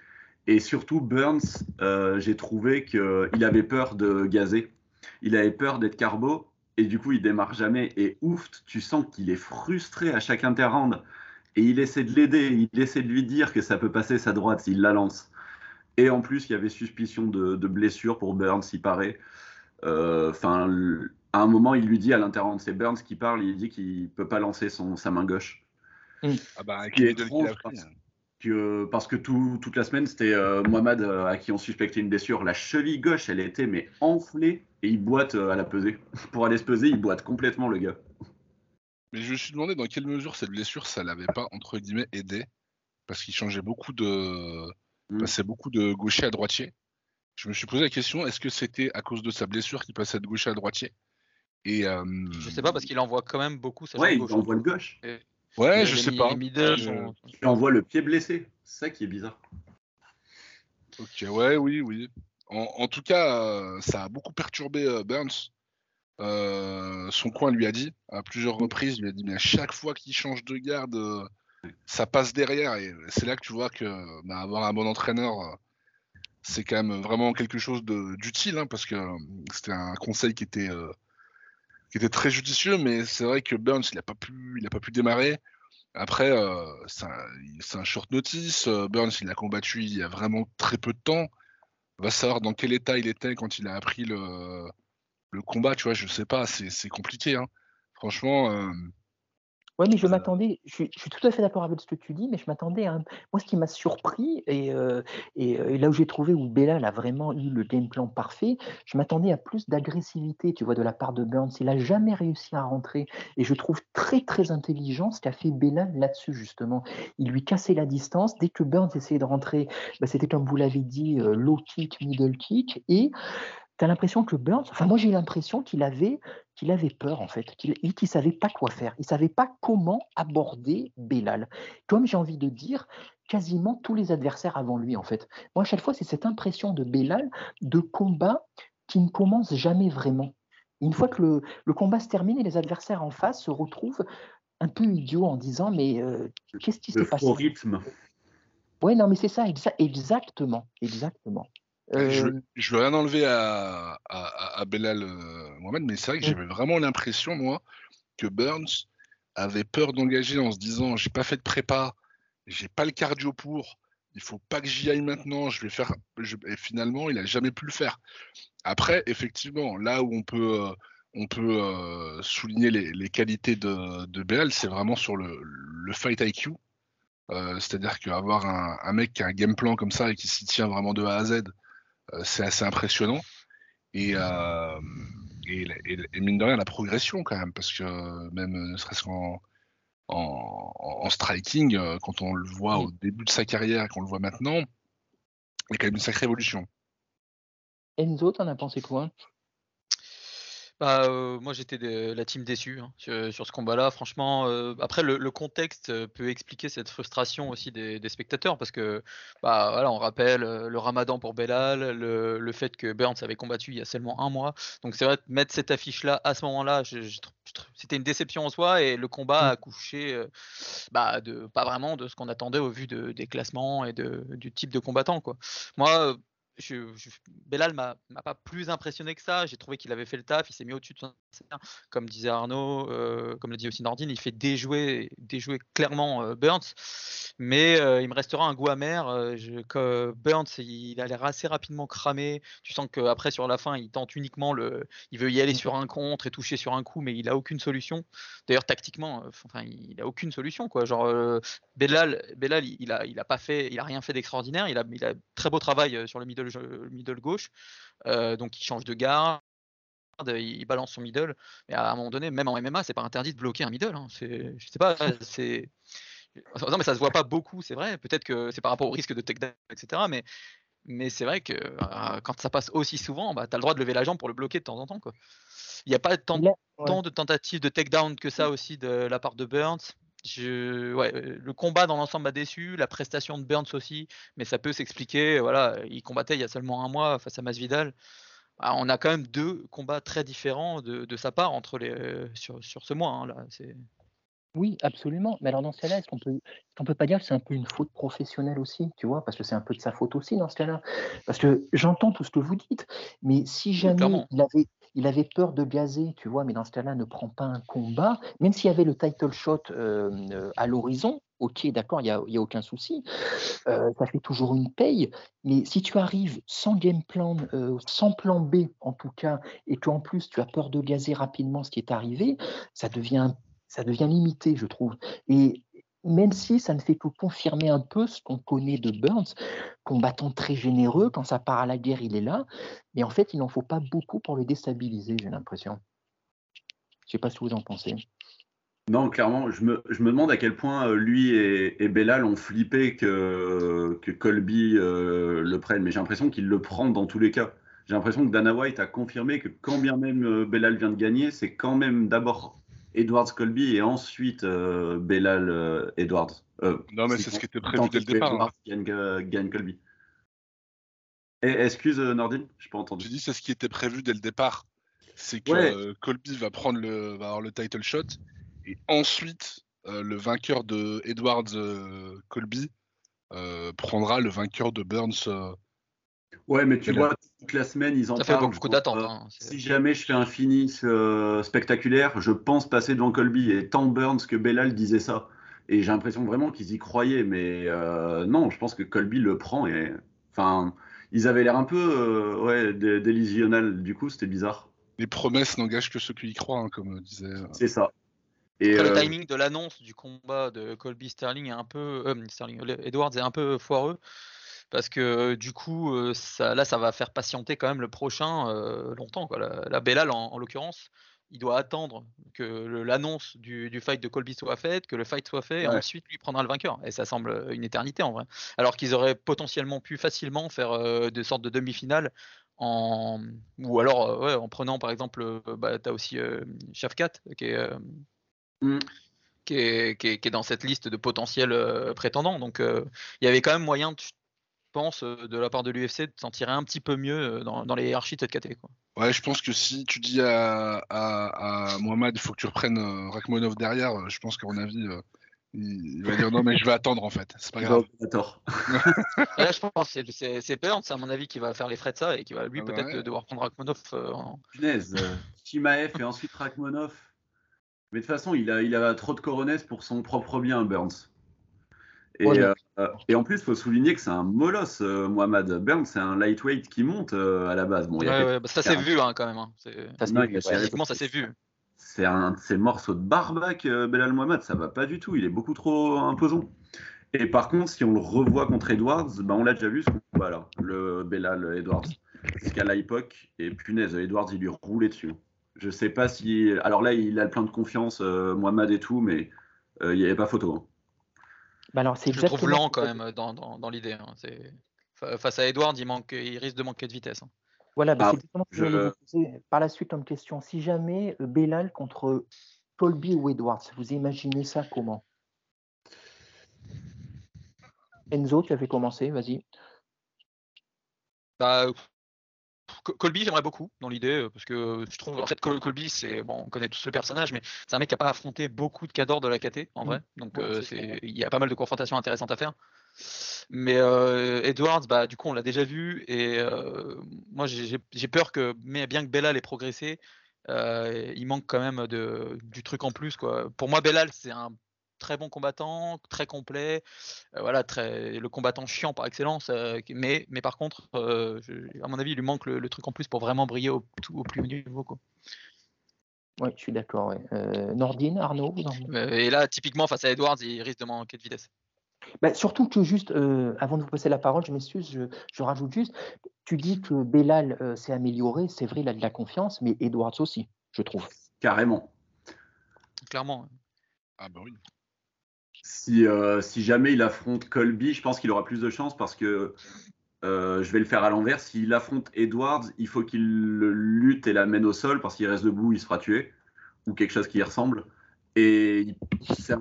S2: Et surtout, Burns, euh, j'ai trouvé qu'il avait peur de gazer. Il avait peur d'être carbo. Et du coup, il démarre jamais. Et ouf, tu sens qu'il est frustré à chaque interround. Et il essaie de l'aider. Il essaie de lui dire que ça peut passer sa droite s'il la lance. Et en plus, il y avait suspicion de, de blessure pour Burns, il paraît. Euh, enfin, à un moment, il lui dit à l'intérieur, c'est Burns qui parle, il dit qu'il peut pas lancer son, sa main gauche.
S4: Mm. Ah bah, qui est trop, parce,
S2: hein. que, parce que tout, toute la semaine, c'était euh, Mohamed euh, à qui on suspectait une blessure. La cheville gauche, elle était mais enflée et il boite à la pesée. <laughs> Pour aller se peser, il boite complètement le gars.
S4: Mais je me suis demandé dans quelle mesure cette blessure, ça l'avait pas entre guillemets aidé, parce qu'il changeait beaucoup de, mm. passait beaucoup de gaucher à droitier je me suis posé la question est-ce que c'était à cause de sa blessure qu'il passait de gauche à droitier?
S3: Et euh... Je sais pas parce qu'il envoie quand même beaucoup
S2: sa ouais, il envoie le gauche.
S4: ouais, je sais pas.
S2: Il envoie le pied blessé. C'est ça qui est bizarre.
S4: Ok, ouais, oui, oui. En, tout cas, euh, ça a beaucoup perturbé euh, Burns. Euh, son coin lui a dit à plusieurs reprises, il lui a dit mais à chaque fois qu'il change de garde, ça passe derrière et c'est là que tu vois que bah, avoir un bon entraîneur c'est quand même vraiment quelque chose d'utile, hein, parce que euh, c'était un conseil qui était, euh, qui était très judicieux, mais c'est vrai que Burns, il n'a pas, pu, il pas pu démarrer. Après, euh, c'est un, short notice. Burns, il a combattu il y a vraiment très peu de temps. On va savoir dans quel état il était quand il a appris le, le combat, tu vois, je sais pas, c'est compliqué. Hein. Franchement,
S1: oui, mais je m'attendais, je suis, tout à fait d'accord avec ce que tu dis, mais je m'attendais à Moi, ce qui m'a surpris, et, et, là où j'ai trouvé où Bella a vraiment eu le game plan parfait, je m'attendais à plus d'agressivité, tu vois, de la part de Burns. Il n'a jamais réussi à rentrer. Et je trouve très, très intelligent ce qu'a fait Bella là-dessus, justement. Il lui cassait la distance. Dès que Burns essayait de rentrer, bah, c'était comme vous l'avez dit, low kick, middle kick. Et tu as l'impression que Burns, enfin moi j'ai l'impression qu'il avait, qu'il avait peur en fait, qu'il ne savait pas quoi faire, il ne savait pas comment aborder Bellal. Comme j'ai envie de dire, quasiment tous les adversaires avant lui en fait. Moi à chaque fois c'est cette impression de Bellal de combat qui ne commence jamais vraiment. Une fois que le, combat se termine et les adversaires en face se retrouvent un peu idiots en disant mais euh, qu'est-ce qui s'est passé?
S2: rythme.
S1: Oui, non, mais c'est ça, exactement, exactement.
S4: Je, euh, je veux rien enlever à, à, à Belal euh, Mohamed, mais c'est vrai que j'avais vraiment l'impression, moi, que Burns avait peur d'engager en se disant j'ai pas fait de prépa, j'ai pas le cardio pour, il faut pas que j'y aille maintenant, je vais faire. Et finalement, il a jamais pu le faire. Après, effectivement, là où on peut, euh, on peut souligner les, les, qualités de, de Belal, c'est vraiment sur le, le fight IQ. C'est-à-dire qu'avoir un, un, mec qui a un game plan comme ça et qui s'y tient vraiment de A à Z, c'est assez impressionnant. Euh, et, et, mine de rien, la progression quand même, parce que même ne serait-ce qu'en en, striking, euh, quand on le voit au début de sa carrière et qu'on le voit maintenant, il y a quand même une sacrée évolution.
S1: Enzo, t'en as pensé quoi?
S3: Bah, moi j'étais de la team déçue hein, sur, ce combat-là. Franchement, après le, contexte peut expliquer cette frustration aussi des, spectateurs parce que bah voilà, on rappelle le Ramadan pour Belal, le, fait que Burns avait combattu il y a seulement un mois. Donc c'est vrai mettre cette affiche-là à ce moment-là, c'était c'était une déception en soi et le combat a couché euh, bah, de, pas vraiment de ce qu'on attendait au vu de, des classements et de, du type de combattant. Quoi. Moi, je, je, m'a pas plus impressionné que ça. J'ai trouvé qu'il avait fait le taf, il s'est mis au-dessus de son Comme disait Arnaud, euh, comme l'a dit aussi Nordine, il fait déjouer, déjouer clairement euh, Burns. Mais euh, il me restera un goût amer. Je, Burns, il a l'air assez rapidement cramé. Tu sens qu'après, sur la fin, il tente uniquement le. Il veut y aller sur un contre et toucher sur un coup, mais il a aucune solution. D'ailleurs, tactiquement, il a aucune solution. Quoi. Genre, Belal, Belal il, a, il a pas fait, il a rien fait d'extraordinaire. Il a, il a très beau travail sur le middle middle, middle gauche. Euh, donc il change de garde, il balance son middle. Mais à un moment donné, même en MMA, c'est pas interdit de bloquer un middle. Hein. C'est, je sais pas, <laughs> c'est. Non, mais ça se voit pas beaucoup, c'est vrai. Peut-être que c'est par rapport au risque de takedown, etc. Mais, mais c'est vrai que euh, quand ça passe aussi souvent, bah, tu as le droit de lever la jambe pour le bloquer de temps en temps. Quoi. Il n'y a pas tant, tant de tentatives de takedown que ça aussi de la part de Burns. Je, ouais, le combat dans l'ensemble m'a déçu, la prestation de Burns aussi, mais ça peut s'expliquer. Voilà, il combattait il y a seulement un mois face à Masvidal. Ah, on a quand même deux combats très différents de, de sa part entre les, euh, sur, sur, ce mois. Hein, là,
S1: oui, absolument. Mais alors dans ce cas-là, est-ce qu'on peut, est peut pas dire que c'est un peu une faute professionnelle aussi, tu vois, parce que c'est un peu de sa faute aussi dans ce cas-là. Parce que j'entends tout ce que vous dites, mais si jamais il avait, il avait peur de gazer, tu vois, mais dans ce cas-là, ne prend pas un combat, même s'il y avait le title shot euh, euh, à l'horizon, ok, d'accord, il n'y a, a, aucun souci, euh, ça fait toujours une paye, mais si tu arrives sans game plan, sans plan B en tout cas, et qu'en plus tu as peur de gazer rapidement ce qui est arrivé, ça devient, ça devient limité, je trouve. Et même si ça ne fait que confirmer un peu ce qu'on connaît de Burns, combattant très généreux, quand ça part à la guerre, il est là, mais en fait, il n'en faut pas beaucoup pour le déstabiliser, j'ai l'impression. Je ne sais pas ce que vous en pensez.
S2: Non, clairement, je me, je me demande à quel point euh, lui et, Bellal ont flippé que, que Colby euh, le prenne, mais j'ai l'impression qu'il le prend dans tous les cas. J'ai l'impression que Dana White a confirmé que quand bien même euh, Bellal vient de gagner, c'est quand même d'abord Edwards Colby et ensuite euh, Belal euh, Edwards.
S4: Euh, non, mais c'est ce qui était prévu dès le départ. Edwards
S2: hein. gagne, gagne, Colby. Et, excuse Nordine, je pas entendu.
S4: Tu dis c'est ce qui était prévu dès le départ. C'est que ouais. Colby va prendre le, va avoir le title shot et ensuite le vainqueur de Edwards Colby prendra le vainqueur de Burns
S2: Ouais, mais tu vois, toute la semaine, ils en
S3: ça
S2: parlent.
S3: fait beaucoup d'attentes.
S2: Euh, hein, si jamais je fais un finish euh, spectaculaire, je pense passer devant Colby. Et tant Burns que Bellal disait ça. Et j'ai l'impression vraiment qu'ils y croyaient. Mais euh, non, je pense que Colby le prend. Et enfin, ils avaient l'air un peu euh, ouais, délusionnels. Du coup, c'était bizarre.
S4: Les promesses n'engagent que ceux qui y croient, hein, comme disait.
S2: C'est ça.
S3: Et Après, le timing de l'annonce du combat de Colby Sterling est un peu. Sterling, Edwards est un peu foireux parce que du coup, ça, là, ça va faire patienter quand même le prochain euh, longtemps. Quoi. La, la Bellal, en, en l'occurrence, il doit attendre que l'annonce du, du, fight de Colby soit faite, que le fight soit fait, ouais. et ensuite lui prendra le vainqueur. Et ça semble une éternité en vrai. Alors qu'ils auraient potentiellement pu facilement faire euh, des sortes de demi-finales en ou alors euh, ouais, en prenant par exemple, bah, tu as aussi Shafkat qui est, mmh. qui, est, qui, est, qui est, dans cette liste de potentiels prétendants. Donc il y avait quand même moyen de pense, de la part de l'UFC de s'en tirer un petit peu mieux dans, dans les hiérarchies de cette catégorie.
S4: Ouais, je pense que si tu dis à, à, à Mohamed, il faut que tu reprennes euh, Rakhmonov derrière, je pense qu'à mon avis, euh, il, il, va dire non, mais je vais attendre en fait. C'est pas grave.
S2: tort. <laughs>
S3: là, je pense que c'est Burns, c'est à mon avis, qui va faire les frais de ça et qui va lui ah peut-être ouais. devoir prendre Rakhmonov. Euh, en...
S2: Punaise, Chimaev et ensuite Rakhmonov. Mais de toute façon, il a, il a trop de coronets pour son propre bien, Burns. Et, ouais, euh, et, en plus, il faut souligner que c'est un molosse, euh, Mohamed Burns, c'est un lightweight qui monte euh, à la base.
S3: Bon, ouais, ouais, bah ça s'est vu hein, quand même. Hein. Ça, non, vu, ça s'est vu.
S2: C'est un de ces morceaux de barbac, Belal Mohamed, ça va pas du tout, il est beaucoup trop imposant. Et par contre, si on le revoit contre Edwards, bah, on l'a déjà vu ce combat là, le Belal Edwards. Parce qu'à l'époque, et punaise, Edwards, il lui roulait dessus. Je sais pas si. Alors là, il a plein de confiance, Mohamed et tout, mais il n'y avait pas photo. Hein.
S3: Bah alors, je le trouve lent quand même dans, dans, dans l'idée. Hein. Face à Edward, il, manque, il risque de manquer de vitesse. Hein.
S1: Voilà, bah, ah, c'est exactement ce que je vais vous poser par la suite comme question. Si jamais euh, Bellal contre Colby ou Edwards, vous imaginez ça comment? Enzo, tu avais commencé, vas-y.
S3: Bah, Colby, j'aimerais beaucoup dans l'idée, parce que je trouve, en fait, Colby, c'est, bon, on connaît tous le personnage, mais c'est un mec qui n'a pas affronté beaucoup de cadors de la KT, en vrai. Donc, il y a pas mal de confrontations intéressantes à faire. Mais Edwards, bah, du coup, on l'a déjà vu, et moi, j'ai peur que, mais bien que Bellal ait progressé, il manque quand même de, du truc en plus. Quoi. Pour moi, Bellal, c'est un très bon combattant, très complet, voilà, très, le combattant chiant par excellence. mais, mais par contre, à mon avis, il lui manque le, truc en plus pour vraiment briller au, au plus haut niveau. Quoi.
S1: Oui, je suis d'accord. Nordine, Arnaud
S3: Et là, typiquement, face à Edwards, il risque de manquer de vitesse.
S1: Bah, surtout que juste, avant de vous passer la parole, je m'excuse, je, je, rajoute juste, tu dis que Bellal s'est amélioré, c'est vrai, il a de la confiance, mais Edwards aussi, je trouve.
S2: Carrément.
S3: Clairement.
S4: Ah bah oui.
S2: Si, si jamais il affronte Colby, je pense qu'il aura plus de chance parce que je vais le faire à l'envers. S'il affronte Edwards, il faut qu'il lutte et l'amène au sol parce qu'il reste debout, il se fera tuer ou quelque chose qui y ressemble. Et c'est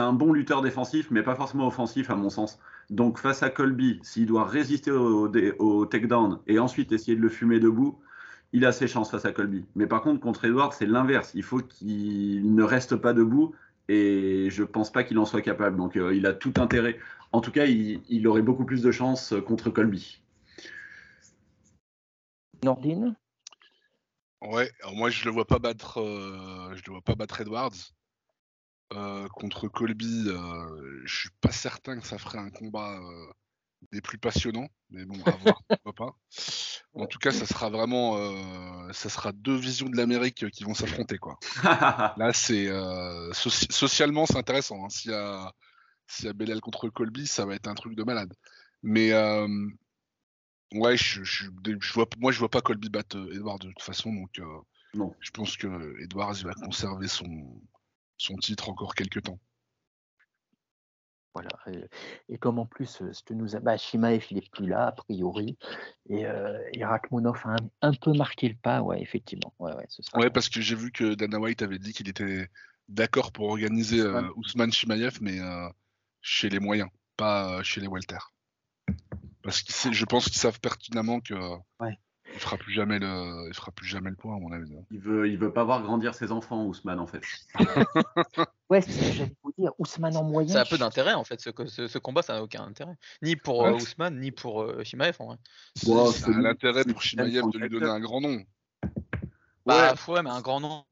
S2: un, bon lutteur défensif, mais pas forcément offensif à mon sens. Donc face à Colby, s'il doit résister au, au takedown et ensuite essayer de le fumer debout, il a ses chances face à Colby. Mais par contre, contre Edward, c'est l'inverse. Il faut qu'il ne reste pas debout et je pense pas qu'il en soit capable. Donc euh, il a tout intérêt. En tout cas, il, il, aurait beaucoup plus de chances contre Colby.
S1: Nordine?
S4: Ouais, alors moi je le vois pas battre, euh, je le vois pas battre Edwards. Euh, contre Colby, euh, je suis pas certain que ça ferait un combat euh, des plus passionnants, mais bon, à voir, <laughs> pourquoi pas. En tout cas, ça sera vraiment, euh, ça sera deux visions de l'Amérique qui vont s'affronter, quoi. <laughs> Là, c'est soci socialement, c'est intéressant. Hein. S'il y a, s'il y a Bellal contre Colby, ça va être un truc de malade. Mais ouais, je, je, je, vois, moi, je vois pas Colby battre Edward de toute façon, donc
S2: non.
S4: je pense que Edwards il va conserver son son titre encore quelques temps.
S1: Voilà. Et, comme en plus, ce nous a, bah, Shimaev, il est plus là, a priori. Et, euh, a un, un, peu marqué le pas, ouais, effectivement. Ouais, ouais, ce
S4: ouais parce que j'ai vu que Dana White avait dit qu'il était d'accord pour organiser euh, Ousmane Shimaev, mais euh, chez les moyens, pas chez les Walter. Parce que je pense qu'ils savent pertinemment que
S1: ouais.
S4: Il fera plus jamais le, il fera plus jamais le point à mon avis.
S2: Il veut, il veut pas voir grandir ses enfants, Ousmane en fait. <laughs>
S1: ouais, c'est ce que j'allais vous dire. Ousmane en moyen.
S3: Ça a peu d'intérêt en fait. Ce, ce, ce combat, ça n'a aucun intérêt, ni pour ouais. euh, Ousmane, ni pour euh, Shimaev en vrai.
S4: Wow, ça a l'intérêt pour Shimaev de lui donner un grand nom.
S3: Bah ouais, ouais mais un grand nom,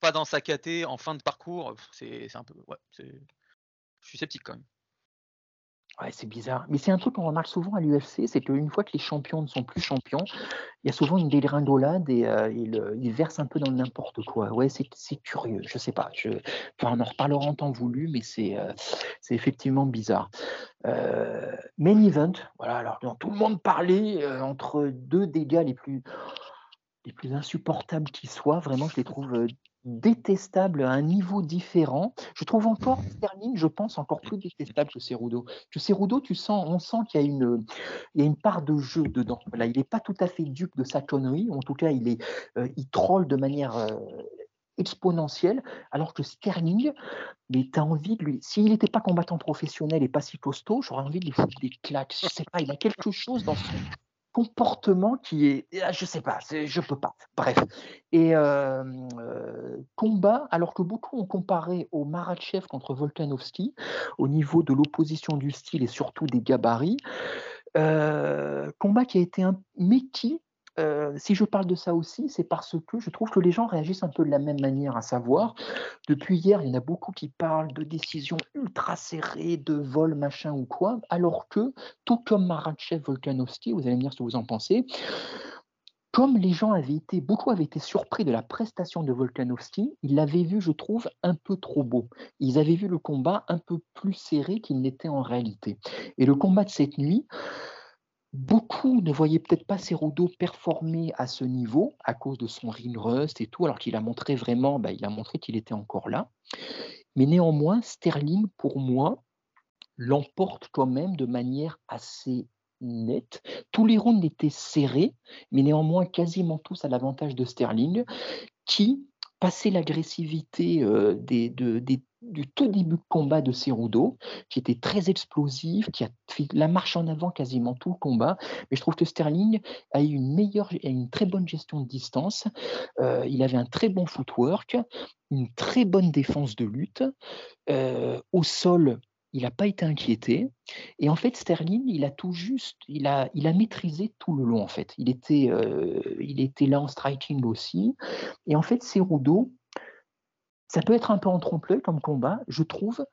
S3: pas dans sa KT, en fin de parcours, c'est un peu, ouais, je suis sceptique quand même.
S1: Ouais, c'est bizarre. Mais c'est un truc qu'on remarque souvent à l'UFC, c'est qu'une fois que les champions ne sont plus champions, il y a souvent une dégringolade et euh, ils, versent un peu dans n'importe quoi. Ouais, c'est curieux. Je sais pas. Je... On en reparlera en temps voulu, mais c'est euh, effectivement bizarre. Euh, main event, voilà. Alors, dont tout le monde parlait entre deux dégâts les plus les plus insupportables qui soient. Vraiment, je les trouve détestable à un niveau différent. Je trouve encore Sterling, je pense, encore plus détestable que Cerudo. Que Cerudo, tu sens, on sent qu'il y a une, il y a une part de jeu dedans. Là, il n'est pas tout à fait dupe de sa connerie. En tout cas, il est, euh, il troll de manière euh, exponentielle, alors que Sterling, mais tu as envie de lui. S'il n'était pas combattant professionnel et pas si costaud, j'aurais envie de lui foutre des claques. Je sais pas, il a quelque chose dans son comportement qui est, ah, je sais pas, je peux pas. Bref. Et combat, alors que beaucoup ont comparé au Maratchev contre Volkanovski au niveau de l'opposition du style et surtout des gabarits, combat qui a été un mais qui si je parle de ça aussi, c'est parce que je trouve que les gens réagissent un peu de la même manière, à savoir, depuis hier, il y en a beaucoup qui parlent de décisions ultra serrées, de vol, machin ou quoi, alors que, tout comme Maratchev, Volkanovski, vous allez me dire ce que vous en pensez, comme les gens avaient été, beaucoup avaient été surpris de la prestation de Volkanovski, ils l'avaient vu, je trouve, un peu trop beau. Ils avaient vu le combat un peu plus serré qu'il n'était en réalité. Et le combat de cette nuit, Beaucoup ne voyaient peut-être pas Cerudo performer à ce niveau à cause de son ring rust et tout, alors qu'il a montré vraiment, bah, il a montré qu'il était encore là. Mais néanmoins, Sterling, pour moi, l'emporte quand même de manière assez nette. Tous les rounds étaient serrés, mais néanmoins quasiment tous à l'avantage de Sterling, qui, passé l'agressivité euh, du tout début de combat de Cerudo, qui était très explosif, qui a fait la marche en avant quasiment tout le combat. Mais je trouve que Sterling a eu une meilleure, a une très bonne gestion de distance. Euh, il avait un très bon footwork, une très bonne défense de lutte. Euh, au sol, il n'a pas été inquiété. Et en fait, Sterling, il a tout juste, il a, il a maîtrisé tout le long, en fait. Il était, euh, il était là en striking aussi. Et en fait, Cerudo, ça peut être un peu en trompe-l'œil comme combat, je trouve.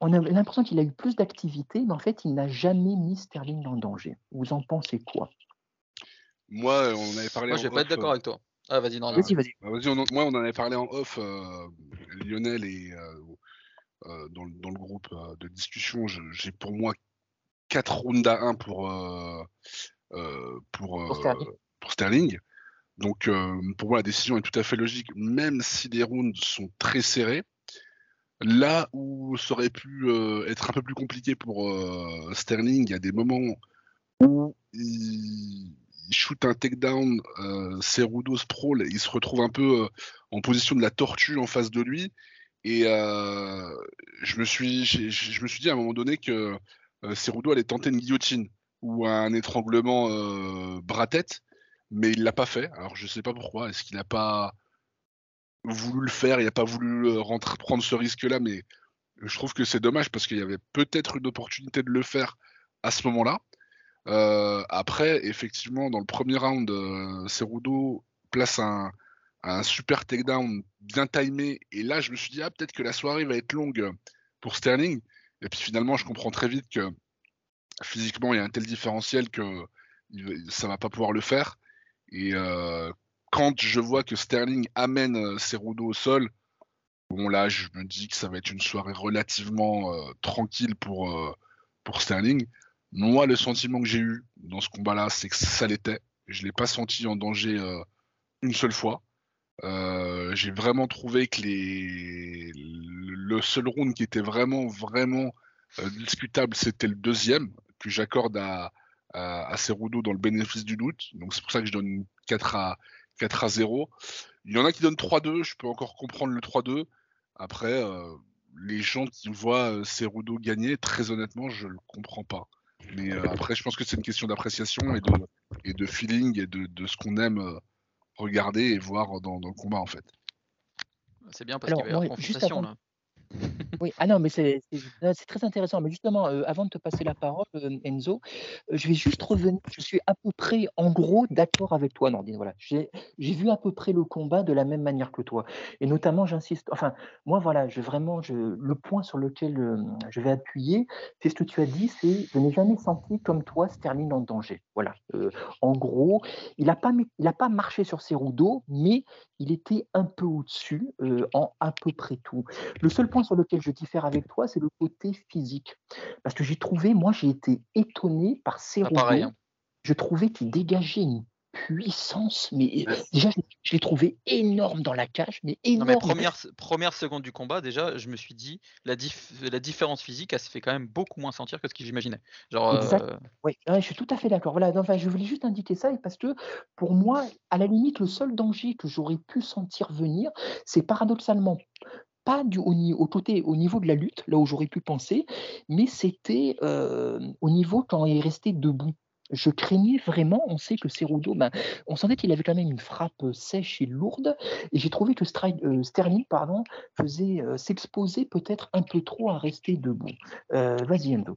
S1: On a l'impression qu'il a eu plus d'activité, mais en fait, il n'a jamais mis Sterling en danger. Vous en pensez quoi?
S4: Moi, on avait parlé
S3: Moi,
S4: en
S3: je vais pas être
S4: off,
S3: d'accord
S4: euh,
S3: avec toi. Ah, vas-y, non, non.
S1: Vas-y, vas-y.
S4: bah, vas-y, on moi, on en avait parlé en off, euh, Lionel et euh, euh, dans, le- dans le groupe euh, de discussion. J'ai pour moi 4 rounds à 1 pour, euh, pour,
S1: Pour Sterling.
S4: pour Sterling. Donc, pour moi, la décision est tout à fait logique, même si les rounds sont très serrés. Là où ça aurait pu être un peu plus compliqué pour Sterling, il y a des moments où il, il shoot un takedown, euh, Cerudo sprawl, et il se retrouve un peu en position de la tortue en face de lui. Et euh, je, me suis, je me suis dit à un moment donné que euh, Cerudo allait tenter une guillotine ou un étranglement euh, bras-tête, mais il l'a pas fait. Alors je sais pas pourquoi. Est-ce qu'il n'a pas voulu le faire? Il n'a pas voulu euh, prendre ce risque-là, mais je trouve que c'est dommage parce qu'il y avait peut-être une opportunité de le faire à ce moment-là. Après, effectivement, dans le premier round, Cerudo place un, un super takedown bien timé. Et là, je me suis dit, ah, peut-être que la soirée va être longue pour Sterling. Et puis finalement, je comprends très vite que physiquement, il y a un tel différentiel que ça va pas pouvoir le faire. Et euh, quand je vois que Sterling amène euh, Cerudo au sol, bon là, je me dis que ça va être une soirée relativement euh, tranquille pour, pour Sterling. Moi, le sentiment que j'ai eu dans ce combat-là, c'est que ça l'était. Je l'ai pas senti en danger une seule fois. Euh, j'ai vraiment trouvé que le seul round qui était vraiment, vraiment euh, discutable, c'était le deuxième, que j'accorde à, à, Cerudo dans le bénéfice du doute. Donc c'est pour ça que je donne 4 à, 4 à 0. Il y en a qui donnent 3-2, je peux encore comprendre le 3-2. Après, euh, les gens qui voient Cerudo gagner, très honnêtement, je le comprends pas. Mais après, je pense que c'est une question d'appréciation et de, feeling et de, ce qu'on aime regarder et voir dans, dans le combat en fait.
S3: C'est bien parce qu'il va y avoir confrontation
S1: avant-
S3: là.
S1: Oui, ah non, mais c'est très intéressant. Mais justement, avant de te passer la parole, euh, Enzo, je vais juste revenir. Je suis à peu près, en gros, d'accord avec toi, Nordine. Voilà, j'ai vu à peu près le combat de la même manière que toi. Et notamment, j'insiste. Enfin, moi, voilà, je vraiment, le point sur lequel je vais appuyer, c'est ce que tu as dit. C'est, je n'ai jamais senti comme toi Sterling en danger. Voilà. En gros, il n'a pas, pas marché sur ses roues d'eau, mais il était un peu au-dessus en à peu près tout. Le seul point sur lequel je diffère avec toi, c'est le côté physique. Parce que j'ai trouvé, moi, j'ai été étonné par
S3: Ah,
S1: Cerudo.
S3: pareil. hein.
S1: Je trouvais qu'il dégageait une puissance, mais
S2: Ouais.
S1: déjà, je, je l'ai trouvé énorme dans la cage, mais
S3: Non,
S1: énorme.
S3: mais première, première seconde du combat, déjà, je me suis dit, la, dif- la différence physique, elle se fait quand même beaucoup moins sentir que ce que j'imaginais. Genre, euh,
S1: Oui, je suis tout à fait d'accord. Voilà, non, enfin, je voulais juste indiquer ça et parce que pour moi, à la limite, le seul danger que j'aurais pu sentir venir, c'est paradoxalement pas du, au, côté, au niveau de la lutte, là où j'aurais pu penser, mais c'était euh, au niveau quand il est resté debout. Je craignais vraiment, on sait que Cerudo, ben, on sentait qu'il avait quand même une frappe euh, sèche et lourde, et j'ai trouvé que euh, Sterling pardon, faisait s'exposer peut-être un peu trop à rester debout. Vas-y, Endo.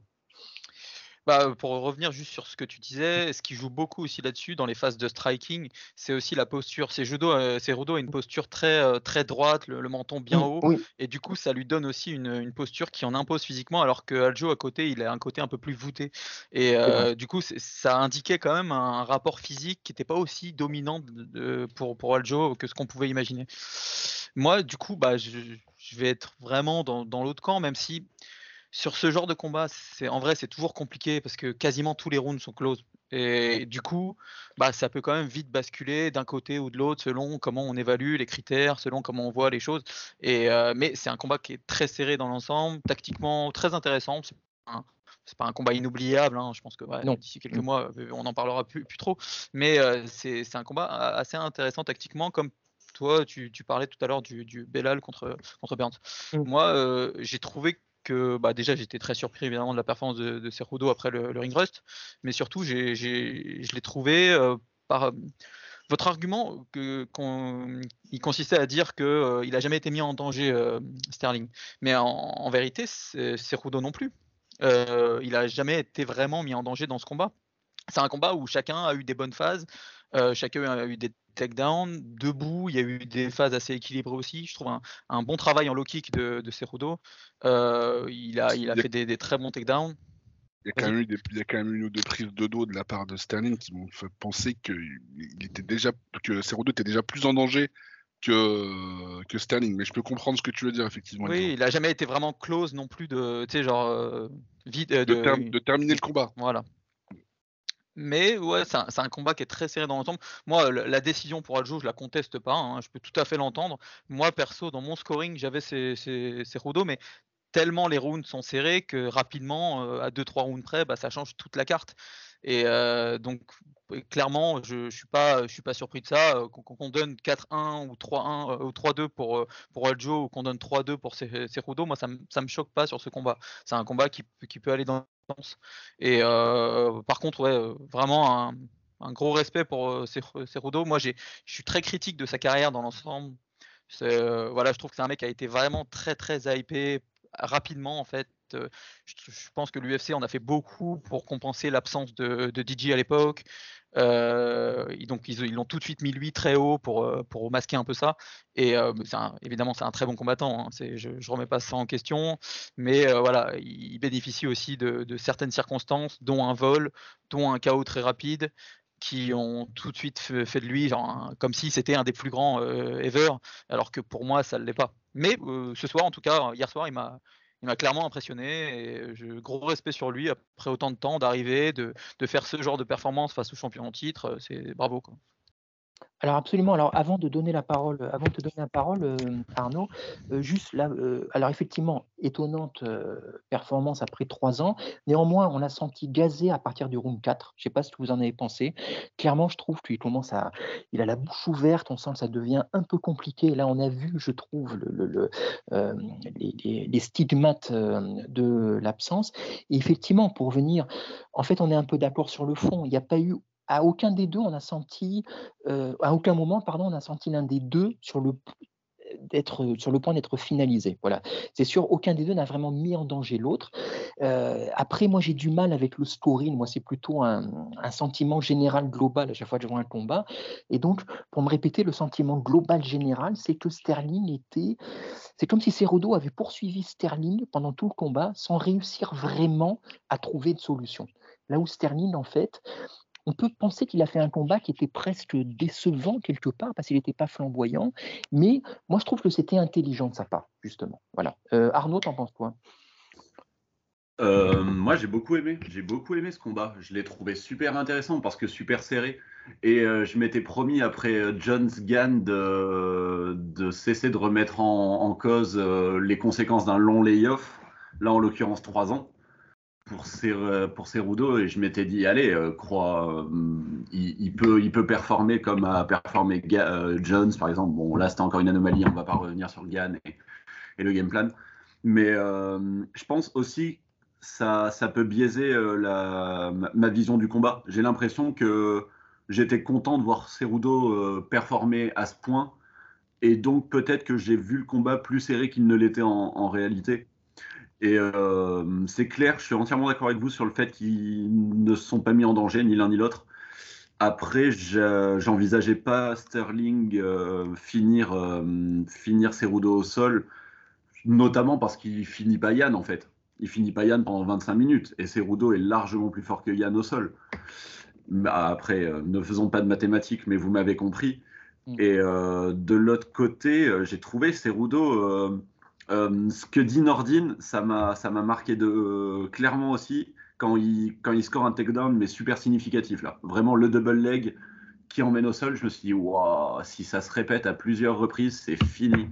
S3: Bah, pour revenir juste sur ce que tu disais, ce qui joue beaucoup aussi là-dessus dans les phases de striking, c'est aussi la posture. C'est judo, euh, Cerudo a une posture très euh, très droite, le, le menton bien
S1: Oui,
S3: haut,
S1: oui.
S3: et du coup ça lui donne aussi une, une posture qui en impose physiquement, alors que Aljo à côté, il a un côté un peu plus voûté. Et euh, du coup, ça indiquait quand même un rapport physique qui n'était pas aussi dominant de- pour pour Aljo que ce qu'on pouvait imaginer. Moi, du coup, bah, je, je vais être vraiment dans, dans l'autre camp, même si sur ce genre de combat, c'est en vrai, c'est toujours compliqué parce que quasiment tous les rounds sont close. Et du coup, bah, ça peut quand même vite basculer d'un côté ou de l'autre selon comment on évalue les critères, selon comment on voit les choses. Et, euh, mais c'est un combat qui est très serré dans l'ensemble, tactiquement très intéressant. C'est un- pas un combat inoubliable, hein, je pense que ouais, d'ici quelques mois, euh, on n'en parlera plus, plus trop. Mais euh, c'est un combat assez intéressant tactiquement, comme toi, tu, tu parlais tout à l'heure du, du Bellal contre, contre Burns.
S1: Mm.
S3: Moi, euh, j'ai trouvé que bah, déjà j'étais très surpris évidemment de la performance de, de après le, le ring rust, mais surtout je l'ai trouvé euh, par euh, votre argument que, qu'on- il consistait à dire que euh, il a jamais été mis en danger euh, Sterling, mais en, en vérité Cerudo non plus. Il a jamais été vraiment mis en danger dans ce combat. C'est un combat où chacun a eu des bonnes phases, chacun a eu des takedowns, debout, il y a eu des phases assez équilibrées aussi. Je trouve un, un bon travail en low kick de, de Cerudo. Euh, il a, il a
S4: Il y a-
S3: fait des, des très bons takedowns.
S4: Il y, a quand même eu des, il y a quand même eu une ou deux prises de dos de la part de Sterling qui m'ont fait penser que, il était déjà, que Cerudo était déjà plus en danger que, que Sterling. Mais je peux comprendre ce que tu veux dire, effectivement.
S3: Oui, il a jamais été vraiment close non plus de, genre euh, vide. euh,
S4: de,
S3: de-
S4: ter- de terminer le combat.
S3: Voilà. Mais ouais, c'est un, combat qui est très serré dans l'ensemble. Moi, la décision pour Aljo, je la conteste pas. hein, je peux tout à fait l'entendre. Moi, perso, dans mon scoring, j'avais ces, ces, ces mais tellement les rounds sont serrés que rapidement, euh, à 2-3 rounds près, bah, ça change toute la carte. Et euh, donc, clairement, je, pas, je suis pas surpris de ça. euh, Qu'on donne 4-1 ou 3-1 euh, ou 3-2 pour pour Aljo ou qu'on donne 3-2 pour ces Cerudo, moi ça ça me choque pas sur ce combat. C'est un combat qui, qui peut aller dans Et euh, par contre, ouais, euh, vraiment un, gros respect pour euh, Cer- Cerudo. Moi, je suis très critique de sa carrière dans l'ensemble. Voilà, je trouve que c'est un mec qui a été vraiment très très hypé rapidement en fait. Je, pense que l'UFC en a fait beaucoup pour compenser l'absence de, DJ à l'époque. Donc ils l'ont tout de suite mis lui très haut pour, masquer un peu ça. Et évidemment c'est un très bon combattant. hein. Je, je remets pas ça en question. Mais voilà, il bénéficie aussi de, certaines circonstances, dont un vol, dont un chaos très rapide, qui ont tout de suite fait, de lui comme si c'était un des plus grands ever, alors que pour moi ça ne l'est pas. Mais ce soir, en tout cas, hier soir, il m'a il m'a clairement impressionné et je, gros respect sur lui après autant de temps d'arriver, de, faire ce genre de performance face au champion en titre, euh, c'est bravo quoi.
S1: Alors absolument. Alors avant de donner la parole, avant de te donner la parole, euh, Arnaud, euh, juste là, euh, alors effectivement, étonnante euh, performance après trois ans. Néanmoins, on a senti gazé à partir du round 4. Je ne sais pas ce que vous en avez pensé. Clairement, je trouve qu'il commence à, il a la bouche ouverte. On sent que ça devient un peu compliqué. Là, on a vu, je trouve, le, le- le, euh, les, les- stigmates euh, de l'absence. Et effectivement, pour venir, en fait, on est un peu d'accord sur le fond. Il n'y a pas eu à aucun des deux, on a senti, à aucun moment, pardon, on a senti l'un des deux sur le d'être sur le point d'être finalisé. Voilà, c'est sûr, aucun des deux n'a vraiment mis en danger l'autre. Après, moi, j'ai du mal avec le scoring. Moi, c'est plutôt un, sentiment général global à chaque fois que je vois un combat. Et donc, pour me répéter, le sentiment global général, c'est que Sterling était, c'est comme si Cerudo avait poursuivi Sterling pendant tout le combat sans réussir vraiment à trouver de solution. Là où Sterling, en fait, on peut penser qu'il a fait un combat qui était presque décevant quelque part parce qu'il n'était pas flamboyant, mais moi je trouve que c'était intelligent de sa part, justement. Voilà. Euh, Arnaud, t'en penses quoi?
S2: Euh, moi, j'ai beaucoup aimé. J'ai beaucoup aimé ce combat. Je l'ai trouvé super intéressant parce que super serré. Et euh, je m'étais promis après Jones Gann de, cesser de remettre en, cause les conséquences d'un long layoff. Là, en l'occurrence, trois ans pour Cer- pour Cerudo. Et je m'étais dit, allez, euh, crois, euh, il, peut, il peut performer comme a performé euh, Jones, par exemple. Bon, là, c'était encore une anomalie. On va pas revenir sur Gann et, et le game plan. Mais euh, je pense aussi ça, ça peut biaiser euh, la, ma, vision du combat. J'ai l'impression que j'étais content de voir Cerudo euh, performer à ce point, et donc peut-être que j'ai vu le combat plus serré qu'il ne l'était en réalité. Et euh, c'est clair, je suis entièrement d'accord avec vous sur le fait qu'ils ne se sont pas mis en danger, ni l'un ni l'autre. Après, je- j'envisageais pas Sterling euh, finir, euh, finir Cerudo au sol, notamment parce qu'il finit pas Yann en fait il finit pas Yann pendant 25 minutes et Cerudo est largement plus fort que Yann au sol. Bah, Après, ne faisons pas de mathématiques, mais vous m'avez compris.
S1: Mm.
S2: Et de l'autre côté, j'ai trouvé Cerudo. Euh, ce que dit Nordin, ça m'a ça m'a marqué de euh, clairement aussi quand il quand il score un takedown mais super significatif là. Vraiment le double leg qui emmène au sol. Je me suis dit waouh, si ça se répète à plusieurs reprises, c'est fini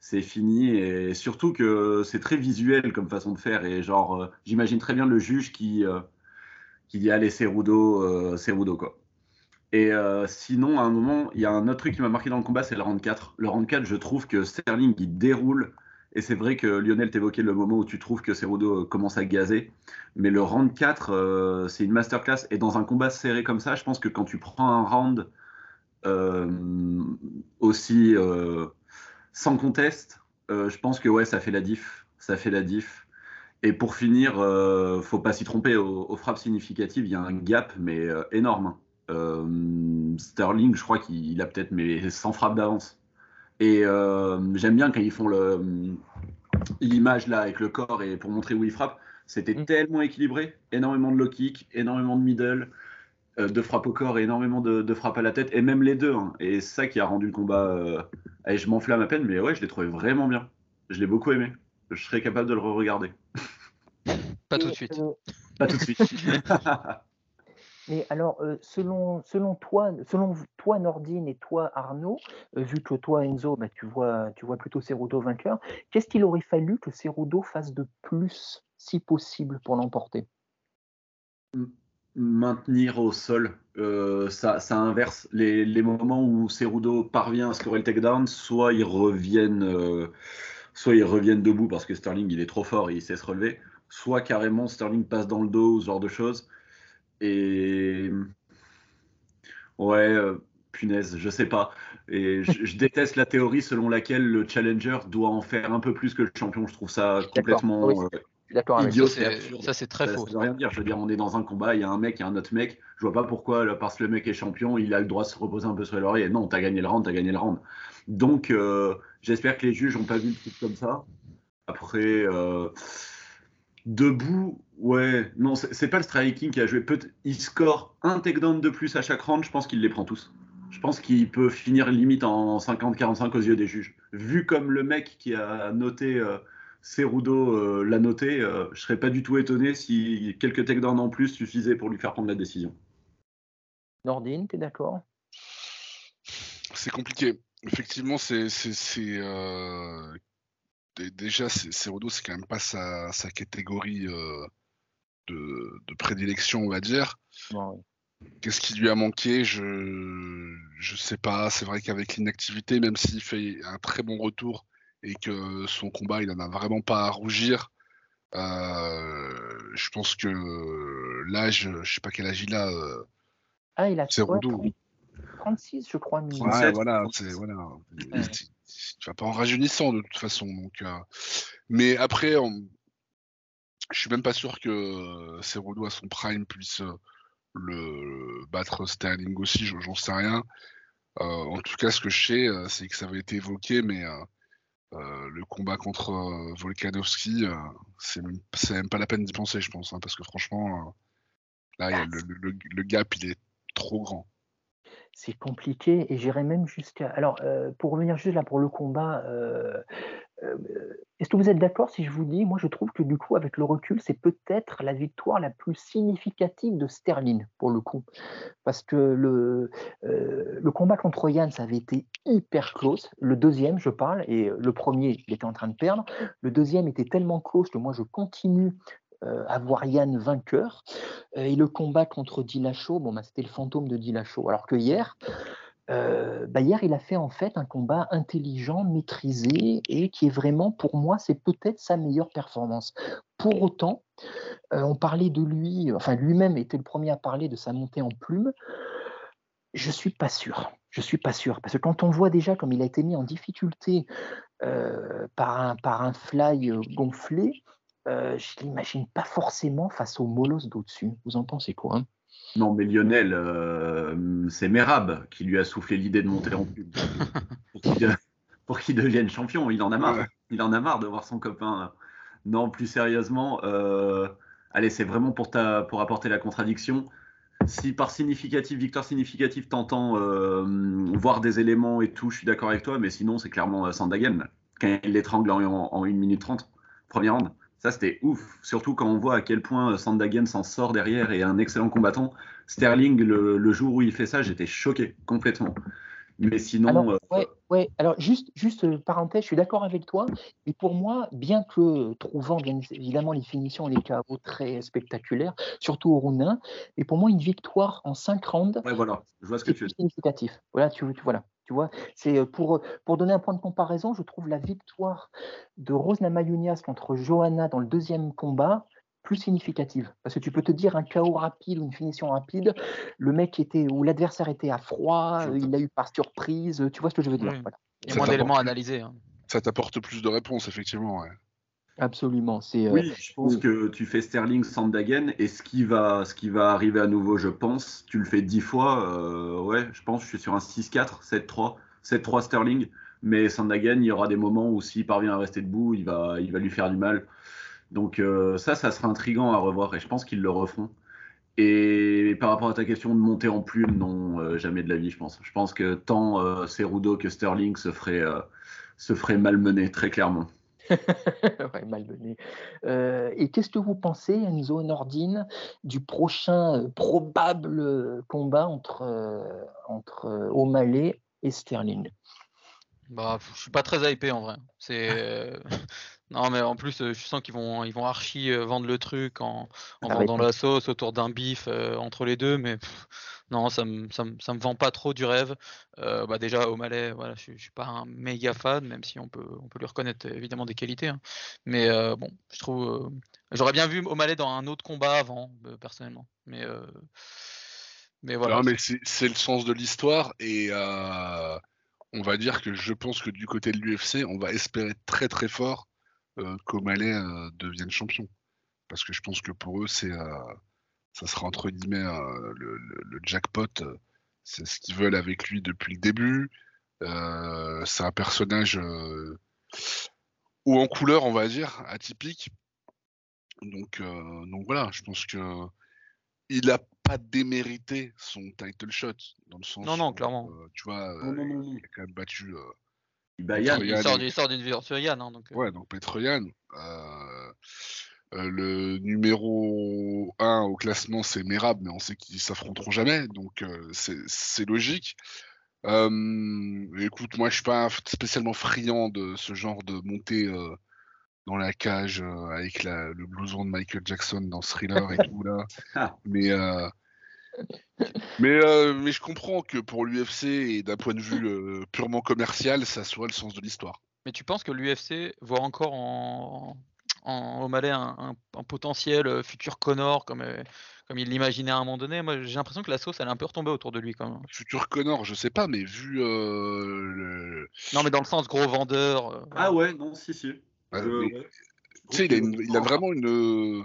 S2: c'est fini et surtout que c'est très visuel comme façon de faire et genre euh, j'imagine très bien le juge qui qui dit allez Cerudo euh, Cerudo quoi Et sinon, à un moment, il y a un autre truc qui m'a marqué dans le combat, c'est le round 4. Le round 4, je trouve que Sterling, il déroule. Et c'est vrai que Lionel t'évoquait le moment où tu trouves que Cerudo euh, commence à gazer. Mais le round 4, euh, c'est une masterclass. Et dans un combat serré comme ça, je pense que quand tu prends un round aussi sans conteste, je pense que ouais, ça fait la diff. Ça fait la diff. Et pour finir, faut pas s'y tromper, aux, frappes significatives, il y a un gap, mais énorme. hein. Euh, Sterling, je crois qu'il a peut-être mais 100 frappes d'avance. Et euh, j'aime bien quand ils font l'image là avec le corps et pour montrer où il frappe. C'était
S1: Mm.
S2: tellement équilibré, énormément de low kick, énormément de middle, euh, de frappe au corps et énormément de, de frappe à la tête, et même les deux. hein. Et c'est ça qui a rendu le combat. euh, allez, je m'enflamme à peine, mais ouais, je l'ai trouvé vraiment bien. Je l'ai beaucoup aimé. Je serais capable de le re-regarder.
S3: Pas tout de suite.
S1: euh,
S2: Pas tout de suite. <laughs>
S1: Mais alors, euh, selon, selon toi, selon toi Nordine et toi Arnaud, euh, vu que toi Enzo, bah, tu vois, tu vois plutôt Cerudo vainqueur, qu'est-ce qu'il aurait fallu que Cerudo fasse de plus, si possible, pour l'emporter?
S2: Maintenir au sol. Euh, ça, inverse les, moments où Cerudo parvient à scorer le takedown, soit ils reviennent, soit ils reviennent debout parce que Sterling il est trop fort et il sait se relever, soit carrément Sterling passe dans le dos ce genre de choses. Et ouais, euh, punaise, je sais pas. Et je, je déteste la théorie selon laquelle le challenger doit en faire un peu plus que le champion. Je trouve ça complètement
S1: Oui,
S2: euh, idiot.
S3: Ça,
S2: c'est
S3: très
S2: Ça,
S3: faux.
S2: ça veut rien dire. Je veux dire, on est dans un combat, il y a un mec et un autre mec. Je vois pas pourquoi, là, parce que le mec est champion, il a le droit de se reposer un peu sur lauriers. Non, t'as gagné le round, t'as gagné le round. Donc, euh, j'espère que les juges ont pas vu le truc comme ça. Après, euh, debout, ouais, non, c'est pas le striking qui a joué. Peut il score un takedown de plus à chaque round, je pense qu'il les prend tous. Je pense qu'il peut finir limite en 50-45 aux yeux des juges. Vu comme le mec qui a noté euh, Cerudo euh, l'a noté, euh, je serais pas du tout étonné si quelques takedowns en plus suffisaient pour lui faire prendre la décision.
S1: Nordine, tu es d'accord?
S4: C'est compliqué. Effectivement, c'est c'est- c'est, euh, dé- déjà c'est- Cerudo, c'est quand même pas sa, sa catégorie euh, de, de prédilection, on va dire. Qu'est-ce qui lui a manqué? Je je sais pas. C'est vrai qu'avec l'inactivité, même s'il fait un très bon retour et que son combat, il en a vraiment pas à rougir. euh, je pense que l'âge, je sais pas quel âge il a. euh,
S1: Ah, il a
S4: C'est
S1: quoi,
S4: Roudou.
S1: 36, je crois. mais-
S4: Ouais,
S2: 37,
S4: voilà,
S2: 36.
S4: c'est voilà. Il-
S1: Ouais.
S4: Tu vas pas en rajeunissant de toute façon. Donc, euh, mais après, on- je suis même pas sûr que euh, à son prime puisse euh, le battre Sterling aussi. je- J'en sais rien. Euh, en tout cas, ce que je sais, c'est que ça avait été évoqué, mais le combat contre Volkanovski, c'est même, même pas la peine d'y penser, je pense, hein, parce que franchement, là, le, le- le gap, il est trop grand.
S1: C'est compliqué et j'irais même jusqu'à. Alors, euh, pour revenir juste là pour le combat, euh, euh, est-ce que vous êtes d'accord si je vous dis, moi je trouve que du coup, avec le recul, c'est peut-être la victoire la plus significative de Sterling pour le coup. Parce que le, le combat contre Yann, ça avait été hyper close. Le deuxième, je parle, et le premier, il était en train de perdre. Le deuxième était tellement close que moi je continue euh, à voir Yann vainqueur. Euh, et le combat contre Dillashaw, bon, bah, c'était le fantôme de Dillashaw. Alors que hier, euh, bah, hier, il a fait en fait un combat intelligent, maîtrisé, et qui est vraiment, pour moi, c'est peut-être sa meilleure performance. Pour autant, on parlait de lui, enfin lui-même était le premier à parler de sa montée en plume. Je suis pas sûr. Je suis pas sûr parce que quand on voit déjà comme il a été mis en difficulté par un par un fly gonflé, euh, je l'imagine pas forcément face au molosse d'au-dessus. Vous en pensez quoi? Hein
S2: Non, mais Lionel, euh, c'est Merab qui lui a soufflé l'idée de monter en pub <laughs> pour qu'il de- devienne champion. Il en a marre. Il en a marre de voir son copain. Non, plus sérieusement, euh, allez, c'est vraiment pour, ta, pour apporter la contradiction. Si par significatif, victoire significative, t'entends euh, voir des éléments et tout, je suis d'accord avec toi, mais sinon, c'est clairement Sandagen. Quand il l'étrangle en, en 1 minute 30, première ronde. Ça, c'était ouf. Surtout quand on voit à quel point euh, Sandagen s'en sort derrière et un excellent combattant. Sterling, le, le jour où il fait ça, j'étais choqué complètement. Mais sinon,
S1: Alors,
S2: euh,
S1: ouais, ouais. Alors, juste, juste parenthèse, je suis d'accord avec toi. Et pour moi, bien que trouvant bien évidemment les finitions et les KO très spectaculaires, surtout au round 1, et pour moi, une victoire en 5 rounds,
S2: ouais, voilà, je vois ce que tu veux
S1: significatif. Voilà, tu, tu- voilà, tu vois, c'est pour, pour donner un point de comparaison, je trouve la victoire de Rose Namajunas contre Johanna dans le deuxième combat plus significative. Parce que tu peux te dire un KO rapide ou une finition rapide, le mec était, ou l'adversaire était à froid, il l'a eu par surprise, tu vois ce que je veux dire?
S3: Oui.
S1: Voilà.
S3: Il y a moins
S4: t'apporte
S3: d'éléments à
S4: plus.
S3: analyser. hein.
S4: Ça t'apporte plus de réponses, effectivement. ouais.
S1: Absolument. C'est, euh,
S2: Oui, je pense
S1: oui.
S2: que tu fais Sterling Sandagen et ce qui va, ce qui va arriver à nouveau, je pense, tu le fais 10 fois, euh, ouais, je pense, je suis sur un 6-4, 7-3, 7-3 Sterling, mais Sandagen, il y aura des moments où s'il parvient à rester debout, il va, il va lui faire du mal. Donc euh, ça, ça sera intriguant à revoir et je pense qu'ils le referont. Et par rapport à ta question de monter en plume, non, euh, jamais de la vie, je pense. Je pense que tant Cerudo que Sterling se feraient, se feraient malmener, très clairement. <laughs>
S1: ouais, malmené. Euh, et qu'est-ce que vous pensez, Enzo Nordine, du prochain euh, probable euh, combat entre, entre O'Malley et Sterling?
S3: Bah, je suis pas très hypé en vrai. C'est <laughs> non mais en plus euh, je sens qu'ils vont ils vont archi euh, vendre le truc en,
S1: être
S3: vendant la sauce autour d'un bif euh, entre les deux, mais pff, non ça me ça me ça me vend pas trop du rêve. Euh, bah déjà O'Malley voilà je, je suis pas un méga fan même si on peut on peut lui reconnaître évidemment des qualités. hein. Mais euh, bon je trouve j'aurais bien vu O'Malley dans un autre combat avant personnellement. Mais mais voilà.
S4: Non, mais c'est le sens de l'histoire et on va dire que je pense que du côté de l'UFC, on va espérer très très fort euh, qu'O'Malley euh, devienne champion. Parce que je pense que pour eux, c'est euh, ça sera entre guillemets euh, le, le- le jackpot. euh, C'est ce qu'ils veulent avec lui depuis le début. Euh, c'est un personnage euh, haut en couleur, on va dire, atypique. Donc, euh, donc voilà, je pense que il a pas démérité son title shot dans le sens
S3: Non, non,
S4: où,
S3: clairement.
S4: euh, tu vois, euh,
S2: Non, non, non, non.
S4: il a quand même battu euh,
S2: Bah, Yann,
S3: il
S4: Yann,
S3: sort,
S4: il-
S3: il sort d'une victoire sur Yann, hein, donc. euh,
S4: ouais donc Petroyan euh, euh, le numéro 1 au classement c'est Merab mais on sait qu'ils s'affronteront jamais donc euh, c'est logique Euh, écoute moi je suis pas spécialement friand de ce genre de montée euh, dans la cage euh, avec la- le blouson de Michael Jackson dans Thriller et tout là <laughs>
S2: Ah.
S4: mais euh, mais, euh, mais je comprends que pour l'UFC et d'un point de vue euh, purement commercial, ça soit le sens de l'histoire.
S3: Mais tu penses que l'UFC voit encore en, en O'Malley un, un- un potentiel euh, futur Connor comme, euh, comme il l'imaginait à un moment donné? Moi, j'ai l'impression que la sauce, elle est un peu retombée autour de lui quand même.
S4: Futur Connor, je sais pas, mais vu euh, le...
S3: Non, mais dans le sens gros vendeur. euh,
S2: Ah ouais, non, si, si.
S4: Ouais, mais-
S2: ouais.
S4: tu sais, il a, une- il a vraiment une, euh,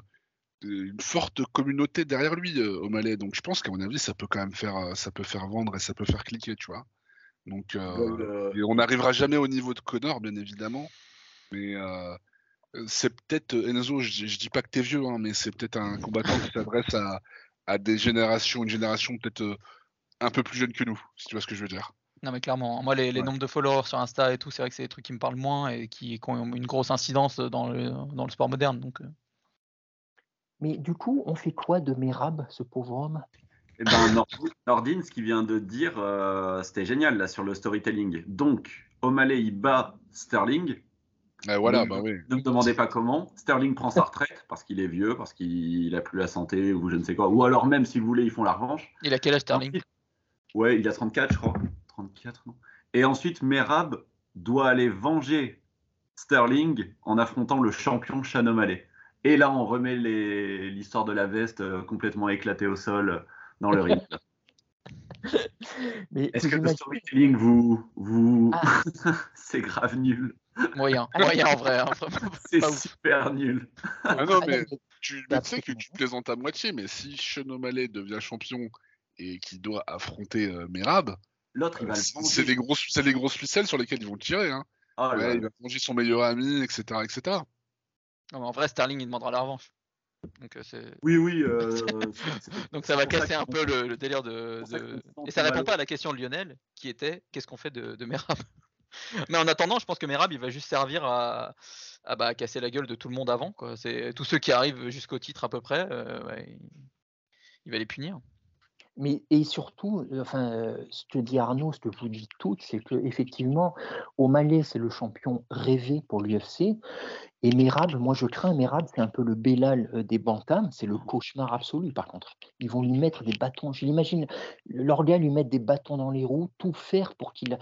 S4: une forte communauté derrière lui, euh, O'Malley. Donc je pense qu'à mon avis, ça peut quand même faire, euh, ça peut faire vendre et ça peut faire cliquer, tu vois. Donc euh, et on n'arrivera jamais au niveau de Connor, bien évidemment. Mais euh, c'est peut-être Enzo. Je, je dis pas que t'es vieux, hein, mais c'est peut-être un combattant qui s'adresse à, à des générations, une génération peut-être un peu plus jeune que nous, si tu vois ce que je veux dire.
S3: Non, mais clairement, moi, les, les
S4: Ouais.
S3: nombres de followers sur Insta et tout, c'est vrai que c'est des trucs qui me parlent moins et qui, qui ont une grosse incidence dans le, dans le sport moderne. Donc, euh.
S1: Mais du coup, on fait quoi de Merab, ce pauvre homme?
S2: Eh ben, Nordin, Nordin, ce qu'il vient de dire, euh, c'était génial là sur le storytelling. Donc, O'Malley, il bat Sterling.
S4: Ah, voilà,
S2: Ne-
S4: bah oui.
S2: Ne me demandez pas comment. Sterling prend sa retraite parce qu'il est vieux, parce qu'il a plus la santé ou je ne sais quoi. Ou alors même, si vous voulez, ils font la revanche.
S3: il a quel âge Sterling?
S2: Ensuite- Ouais, il a 34, je crois. 34, non Et ensuite, Merab doit aller venger Sterling en affrontant le champion Sean O'Malley. Et là, on remet les- l'histoire de la veste euh, complètement éclatée au sol euh, dans le ring. <laughs> Est-ce que le storytelling vous. vous...
S1: Ah. <laughs>
S2: C'est grave nul?
S3: Moyen, moyen en vrai. hein.
S2: C'est
S3: ouf.
S2: super nul.
S4: Ah non,
S1: Ah,
S4: mais
S1: mais-
S4: tu,
S1: mais
S4: mais tu sais que tu plaisantes à moitié, mais si O'Malley devient champion et qu'il doit affronter euh, Merab,
S2: L'autre, il va
S4: euh, c'est des grosses, c'est des grosses ficelles sur lesquelles ils vont tirer. Hein.
S2: Oh
S4: Ouais, il va venger son meilleur ami, etc., etc.
S3: Non, mais en vrai, Sterling, il demandera la revanche. Donc, euh.
S2: Oui, oui. euh, <laughs>
S3: Donc ça va casser un peu le, le délire de. Et ça répond pas à la question de Lionel, qui était qu'est-ce qu'on fait de, de Merab? <laughs> Mais en attendant, je pense que Merab, il va juste servir à, à, bah, casser la gueule de tout le monde avant. Quoi. Tous ceux qui arrivent jusqu'au titre à peu près, euh, ouais, il... il va les punir.
S1: Mais et surtout, heu, enfin, heu, ce que dit Arnaud, ce que vous dites toutes, c'est qu'effectivement, O'Malley, c'est le champion rêvé pour l'UFC et Merab, moi je crains Merab, c'est un peu le Belal, heu, des bantams, c'est le cauchemar absolu par contre. Ils vont lui mettre des bâtons, je l'imagine, leur gars lui mettre des bâtons dans les roues, tout faire pour qu'il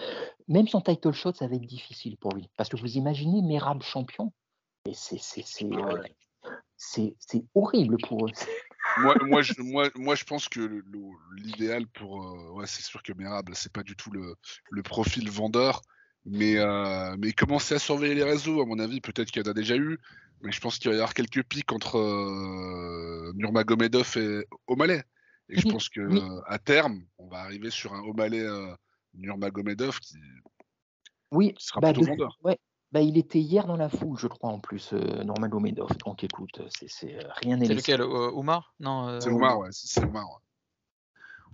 S1: même son title shot, ça va être difficile pour lui. Parce que vous imaginez Merab champion?
S2: Ah
S1: c'est horrible pour eux. <laughs>
S4: Moi, moi, je, moi, moi, je pense que l'idéal pour. euh, ouais, c'est sûr que Merab, c'est pas du tout le, le profil vendeur. Mais, euh, mais commencer à surveiller les réseaux, à mon avis, peut-être qu'il y en a déjà eu. Mais je pense qu'il va y avoir quelques pics entre euh, Nurmagomedov et O'Malley. Et je pense que euh, à terme, on va arriver sur un O'Malley euh, Nurmagomedov qui,
S1: Oui,
S4: qui sera
S1: bah,
S4: plutôt
S1: depuis-
S4: vendeur.
S1: ouais, bah, il était hier dans la foule, je crois, en plus, euh, Norman Omedov. Donc écoute, c'est, euh, rien n'est
S3: C'est lequel? euh, Oumar? Non. euh,
S4: C'est Omar, ouais. C'est Omar. ouais.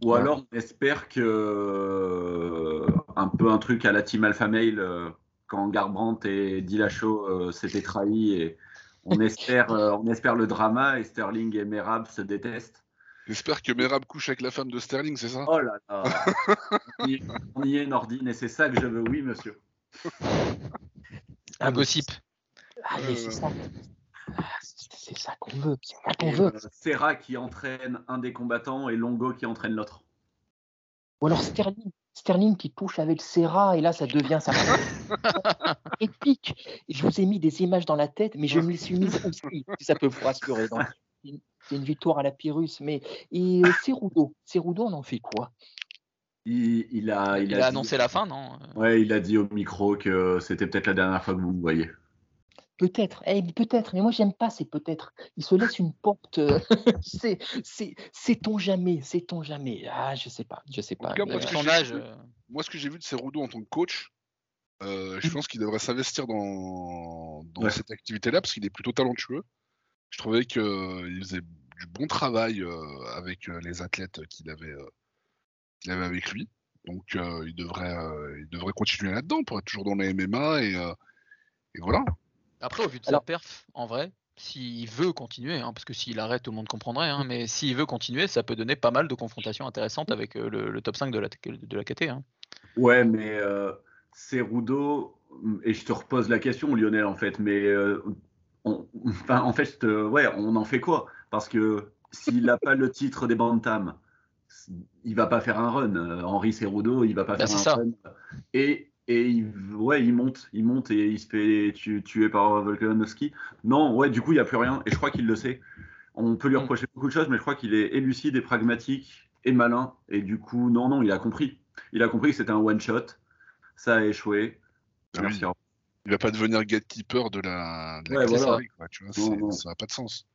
S2: Ou
S1: Ouais.
S2: alors, on espère que euh, un peu un truc à la Team Alpha Male, quand Garbrandt et Dillashaw euh, s'étaient trahis, et on espère, <laughs> euh, on espère le drama et Sterling et Merab se détestent.
S4: J'espère que Merab couche avec la femme de Sterling, c'est ça?
S2: Oh là là, <laughs> on y, on y est Nordine et c'est ça que je veux, oui monsieur. <laughs>
S1: Ah,
S3: Un gossip.
S1: c'est- Ah,
S4: Euh,
S1: c'est ça. Ah, c'est ça qu'on veut. C'est ça qu'on
S2: Et,
S1: veut.
S2: euh, Serra qui entraîne un des combattants et Longo qui entraîne l'autre.
S1: Ou alors Sterling. Sterling qui touche avec Serra et là ça devient ça. <laughs> épique. Et je vous ai mis des images dans la tête, mais je me les suis mises aussi, <laughs> si ça peut vous rassurer. Donc, c'est une- c'est une victoire à la Pyrrhus. Mais et euh, Cerudo, Cerudo, on en fait quoi?
S2: Il, il a,
S3: Il,
S2: il
S3: a,
S2: a dit-
S3: annoncé la fin, non
S2: Ouais, il a dit au micro que c'était peut-être la dernière fois que vous me voyez.
S1: Peut-être, eh, peut-être, mais moi j'aime pas ces peut-être. Il se laisse une porte. euh, <laughs> c'est, c'est, sait-on jamais, sait-on jamais? Ah, je sais pas, je sais
S4: En
S1: pas.
S4: tout cas,
S1: mais,
S4: moi,
S3: Avec
S4: ce
S1: euh,
S4: que
S3: âge.
S4: vu-
S3: euh,
S4: Moi, ce que j'ai vu de Cerudo en tant que coach, euh, je pense qu'il devrait s'investir dans, dans
S2: Ouais.
S4: cette activité-là parce qu'il est plutôt talentueux. Je trouvais qu'il faisait du bon travail euh, avec euh, les athlètes qu'il avait, qu'il avait avec lui. Donc, euh, il, devrait, euh, il devrait continuer là-dedans pour être toujours dans les MMA. Et, euh, et voilà.
S3: Après, au vu de
S1: Alors-
S3: sa perf, en vrai, s'il veut continuer, hein, parce que s'il arrête, tout le monde comprendrait, hein, mais s'il veut continuer, ça peut donner pas mal de confrontations intéressantes avec euh, le, le top 5 de la, de la KT. hein.
S2: Ouais, mais euh, Cerudo, et je te repose la question, Lionel, en fait, mais euh, on, enfin, en fait, euh, ouais, on en fait quoi? Parce que s'il n'a pas le titre des Bantam, il va pas faire un run. Euh, Henri Cerudo, il va pas
S3: Bah,
S2: faire un
S3: ça.
S2: run. Et, et il, ouais, il monte, il monte et il se fait tu- tuer par Volkanovski. Non, ouais, du coup, il n'y a plus rien, et je crois qu'il le sait. On peut lui
S3: Mm.
S2: reprocher beaucoup de choses, mais je crois qu'il est lucide et pragmatique et malin. Et du coup, non, non, il a compris. Il a compris que c'était un one-shot. Ça a échoué.
S4: Ah oui.
S2: Merci.
S4: Il va pas devenir gatekeeper de la, de la
S2: Ouais,
S4: KT,
S2: voilà.
S4: quoi, tu vois,
S2: Non,
S4: c'est-
S2: non.
S4: ça n'a pas de sens.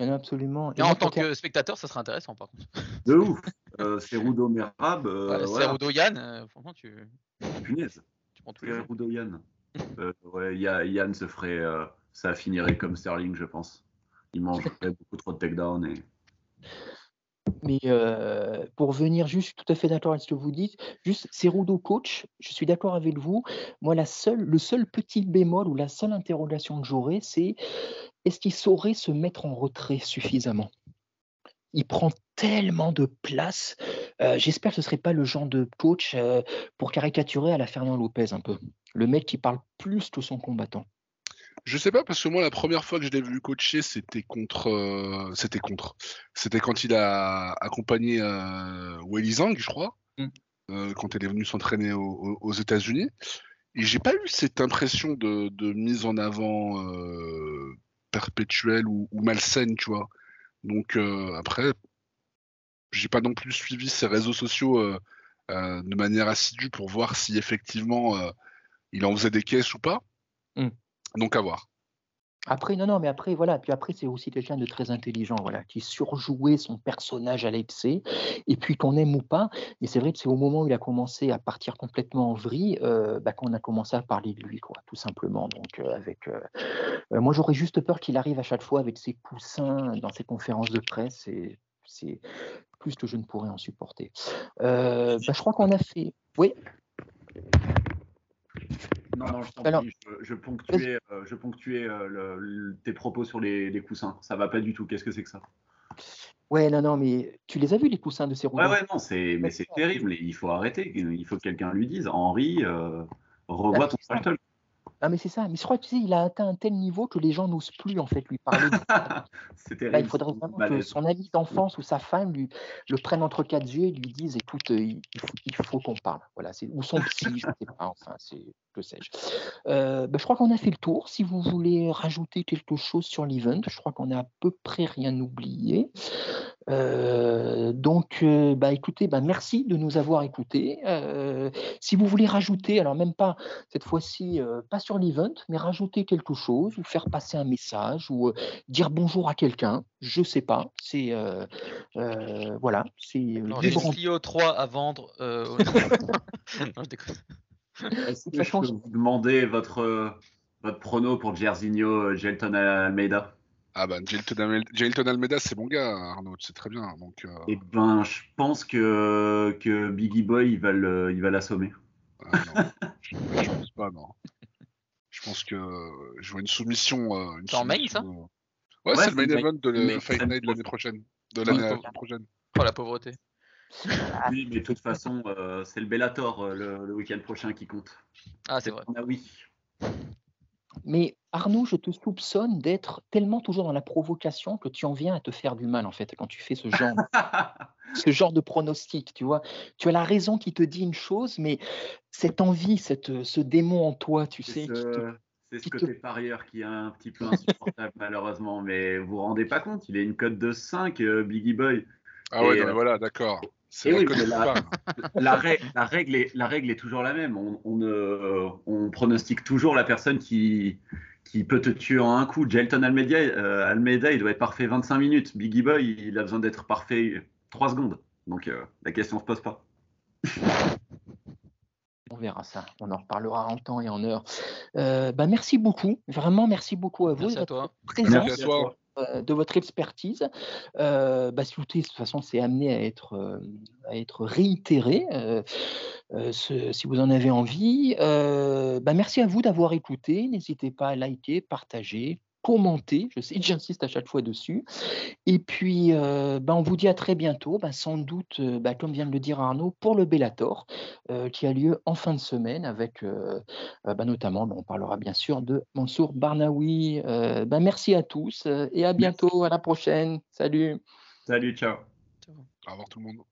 S1: Non, absolument. Et
S3: Et en tant que spectateur, ça serait intéressant par contre. <laughs>
S2: De ouf. <laughs> Euh, Cerudo Merab, euh,
S3: Ouais,
S2: voilà,
S3: Cerudo Yann, euh, franchement, tu,
S2: punaise. <laughs>
S3: tu prends jours.
S2: Cerudo Yann. Euh, ouais, Yann se ferait. euh, ça finirait comme Sterling, je pense. Il mangerait beaucoup trop de takedown. Et...
S1: Mais euh, pour venir juste, je suis tout à fait d'accord avec ce que vous dites. Juste, Cerudo coach, je suis d'accord avec vous. Moi, la seule, le seul petit bémol ou la seule interrogation que j'aurais, c'est est-ce qu'il saurait se mettre en retrait suffisamment? Il prend tellement de place. Euh, J'espère que ce ne serait pas le genre de coach euh, pour caricaturer à la Fernand Lopez un peu. Le mec qui parle plus que son combattant.
S4: Je sais pas parce que moi la première fois que je l'ai vu coacher c'était contre euh, c'était contre c'était quand il a accompagné Weili Zhang je crois
S1: Mm.
S4: quand elle est venue s'entraîner au- au- aux États-Unis et j'ai pas eu cette impression de, de mise en avant perpétuelle ou, ou malsaine tu vois. Donc euh, après j'ai pas non plus suivi ses réseaux sociaux euh, euh, de manière assidue pour voir si effectivement il en faisait des caisses ou pas.
S1: Mm.
S4: donc à voir
S1: Après, non, non, mais après, voilà. Puis après, c'est aussi quelqu'un de très intelligent, voilà, qui surjouait son personnage à l'excès, et puis qu'on aime ou pas. Et c'est vrai que c'est au moment où il a commencé à partir complètement en vrille euh, bah, qu'on a commencé à parler de lui, quoi, tout simplement. Donc, euh, avec, euh, moi, j'aurais juste peur qu'il arrive à chaque fois avec ses poussins dans ses conférences de presse, et c'est plus que je ne pourrais en supporter. Bah, je crois qu'on a fait. Oui.
S2: Non, non, je t'en prie, je, je ponctuais, euh, je ponctuais euh, le- le- tes propos sur les, les coussins. Ça va pas du tout. Qu'est-ce que c'est que ça?
S1: Ouais, non, non, mais tu les as vus les coussins de Cerudo
S2: Ouais, ouais, non, c'est, mais c'est terrible. Il faut arrêter. Il faut que quelqu'un lui dise Henri, euh, revois
S1: Bah,
S2: ton
S1: c'est
S2: talk.
S1: Ah, mais c'est ça. Mais je crois que tu sais, il a atteint un tel niveau que les gens n'osent plus en fait lui parler. <laughs>
S2: c'est
S1: Là,
S2: terrible.
S1: il faudrait vraiment que son ami d'enfance ou sa femme lui, le prenne entre quatre yeux et lui dise écoute, euh, il, il faut, qu'on parle. Voilà, c'est, ou son psy, je sais pas, enfin, c'est, que sais-je. Euh, bah, je crois qu'on a fait le tour. Si vous voulez rajouter quelque chose sur l'event, je crois qu'on a à peu près rien oublié. Euh, donc, euh, bah, écoutez, bah, merci de nous avoir écoutés. Euh, si vous voulez rajouter, alors même pas cette fois-ci, pas sur l'event, mais rajouter quelque chose ou faire passer un message ou dire bonjour à quelqu'un, je sais pas. C'est voilà, c'est
S3: J'ai
S1: en-
S3: Clio 3 à vendre. <laughs> non, je déconne. <laughs>
S2: Est-ce que je peux vous demander votre, euh, votre prono pour Jairzinho, euh, Gelton Almeida?
S4: Ah bah, Jailton Alme- Jailton Almeida, c'est mon gars, Arnaud, sais très bien. Donc, euh,
S2: Eh ben, je pense que, que Biggie Boy, il va le- il va l'assommer.
S4: euh, non, je, je pense pas, non. Je pense que je vois une soumission. euh, une
S3: C'est en
S4: soumission,
S3: ça?
S4: euh, Ouais,
S2: Ouais,
S4: c'est le main
S2: c'est
S4: event de
S2: le
S4: Fight. Night de l'année prochaine. De l'année prochaine.
S3: Oh la pauvreté.
S2: Oui, mais de toute façon, euh, c'est le Bellator euh, le, le week-end prochain qui compte.
S3: Ah, c'est vrai.
S2: Ah oui.
S1: Mais Arnaud, je te soupçonne d'être tellement toujours dans la provocation que tu en viens à te faire du mal en fait quand tu fais ce genre, <laughs> ce genre de pronostic. Tu vois, tu as la raison qui te dit une chose, mais cette envie, cette, ce démon en toi, tu sais,
S2: C'est ce, c'est ce
S1: qui te-
S2: côté parieur qui est un petit peu insupportable <laughs> malheureusement, mais vous vous rendez pas compte, il a une cote de 5, euh, Biggie Boy.
S4: Ah ouais,
S2: Et,
S4: non,
S2: euh,
S4: voilà, d'accord.
S2: Et
S4: la
S2: oui,
S4: cote
S2: mais
S4: de
S2: la- <laughs>
S4: Coupard.
S2: La, règle, la, règle est, la règle est toujours la même. On, on, ne- on pronostique toujours la personne qui, qui peut te tuer en un coup. Gelton Almeida, euh, Almeida, il doit être parfait 25 minutes. Biggie Boy, il a besoin d'être parfait 3 secondes. Donc euh, la question se pose pas.
S1: On verra ça. On en reparlera en temps et en heure. Euh, bah, merci beaucoup. Vraiment, merci beaucoup à vous.
S3: Merci à toi.
S1: présence.
S4: Merci à toi.
S1: Euh, de votre expertise. Euh, bah, écoutez, de toute façon, c'est amené à être, euh, à être réitéré euh, si vous en avez envie. Bah, merci à vous d'avoir écouté. N'hésitez pas à liker, partager, commenter. Je sais j'insiste à chaque fois dessus. Et puis, euh, bah, on vous dit à très bientôt, bah, sans doute, euh, bah, comme vient de le dire Arnaud, pour le Bellator, euh, qui a lieu en fin de semaine, avec euh, euh, bah, notamment, bah, on parlera bien sûr de Mansour Barnaoui. Euh, bah, merci à tous et à bientôt, à la prochaine. Salut.
S2: Salut, ciao.
S4: Au revoir tout le monde.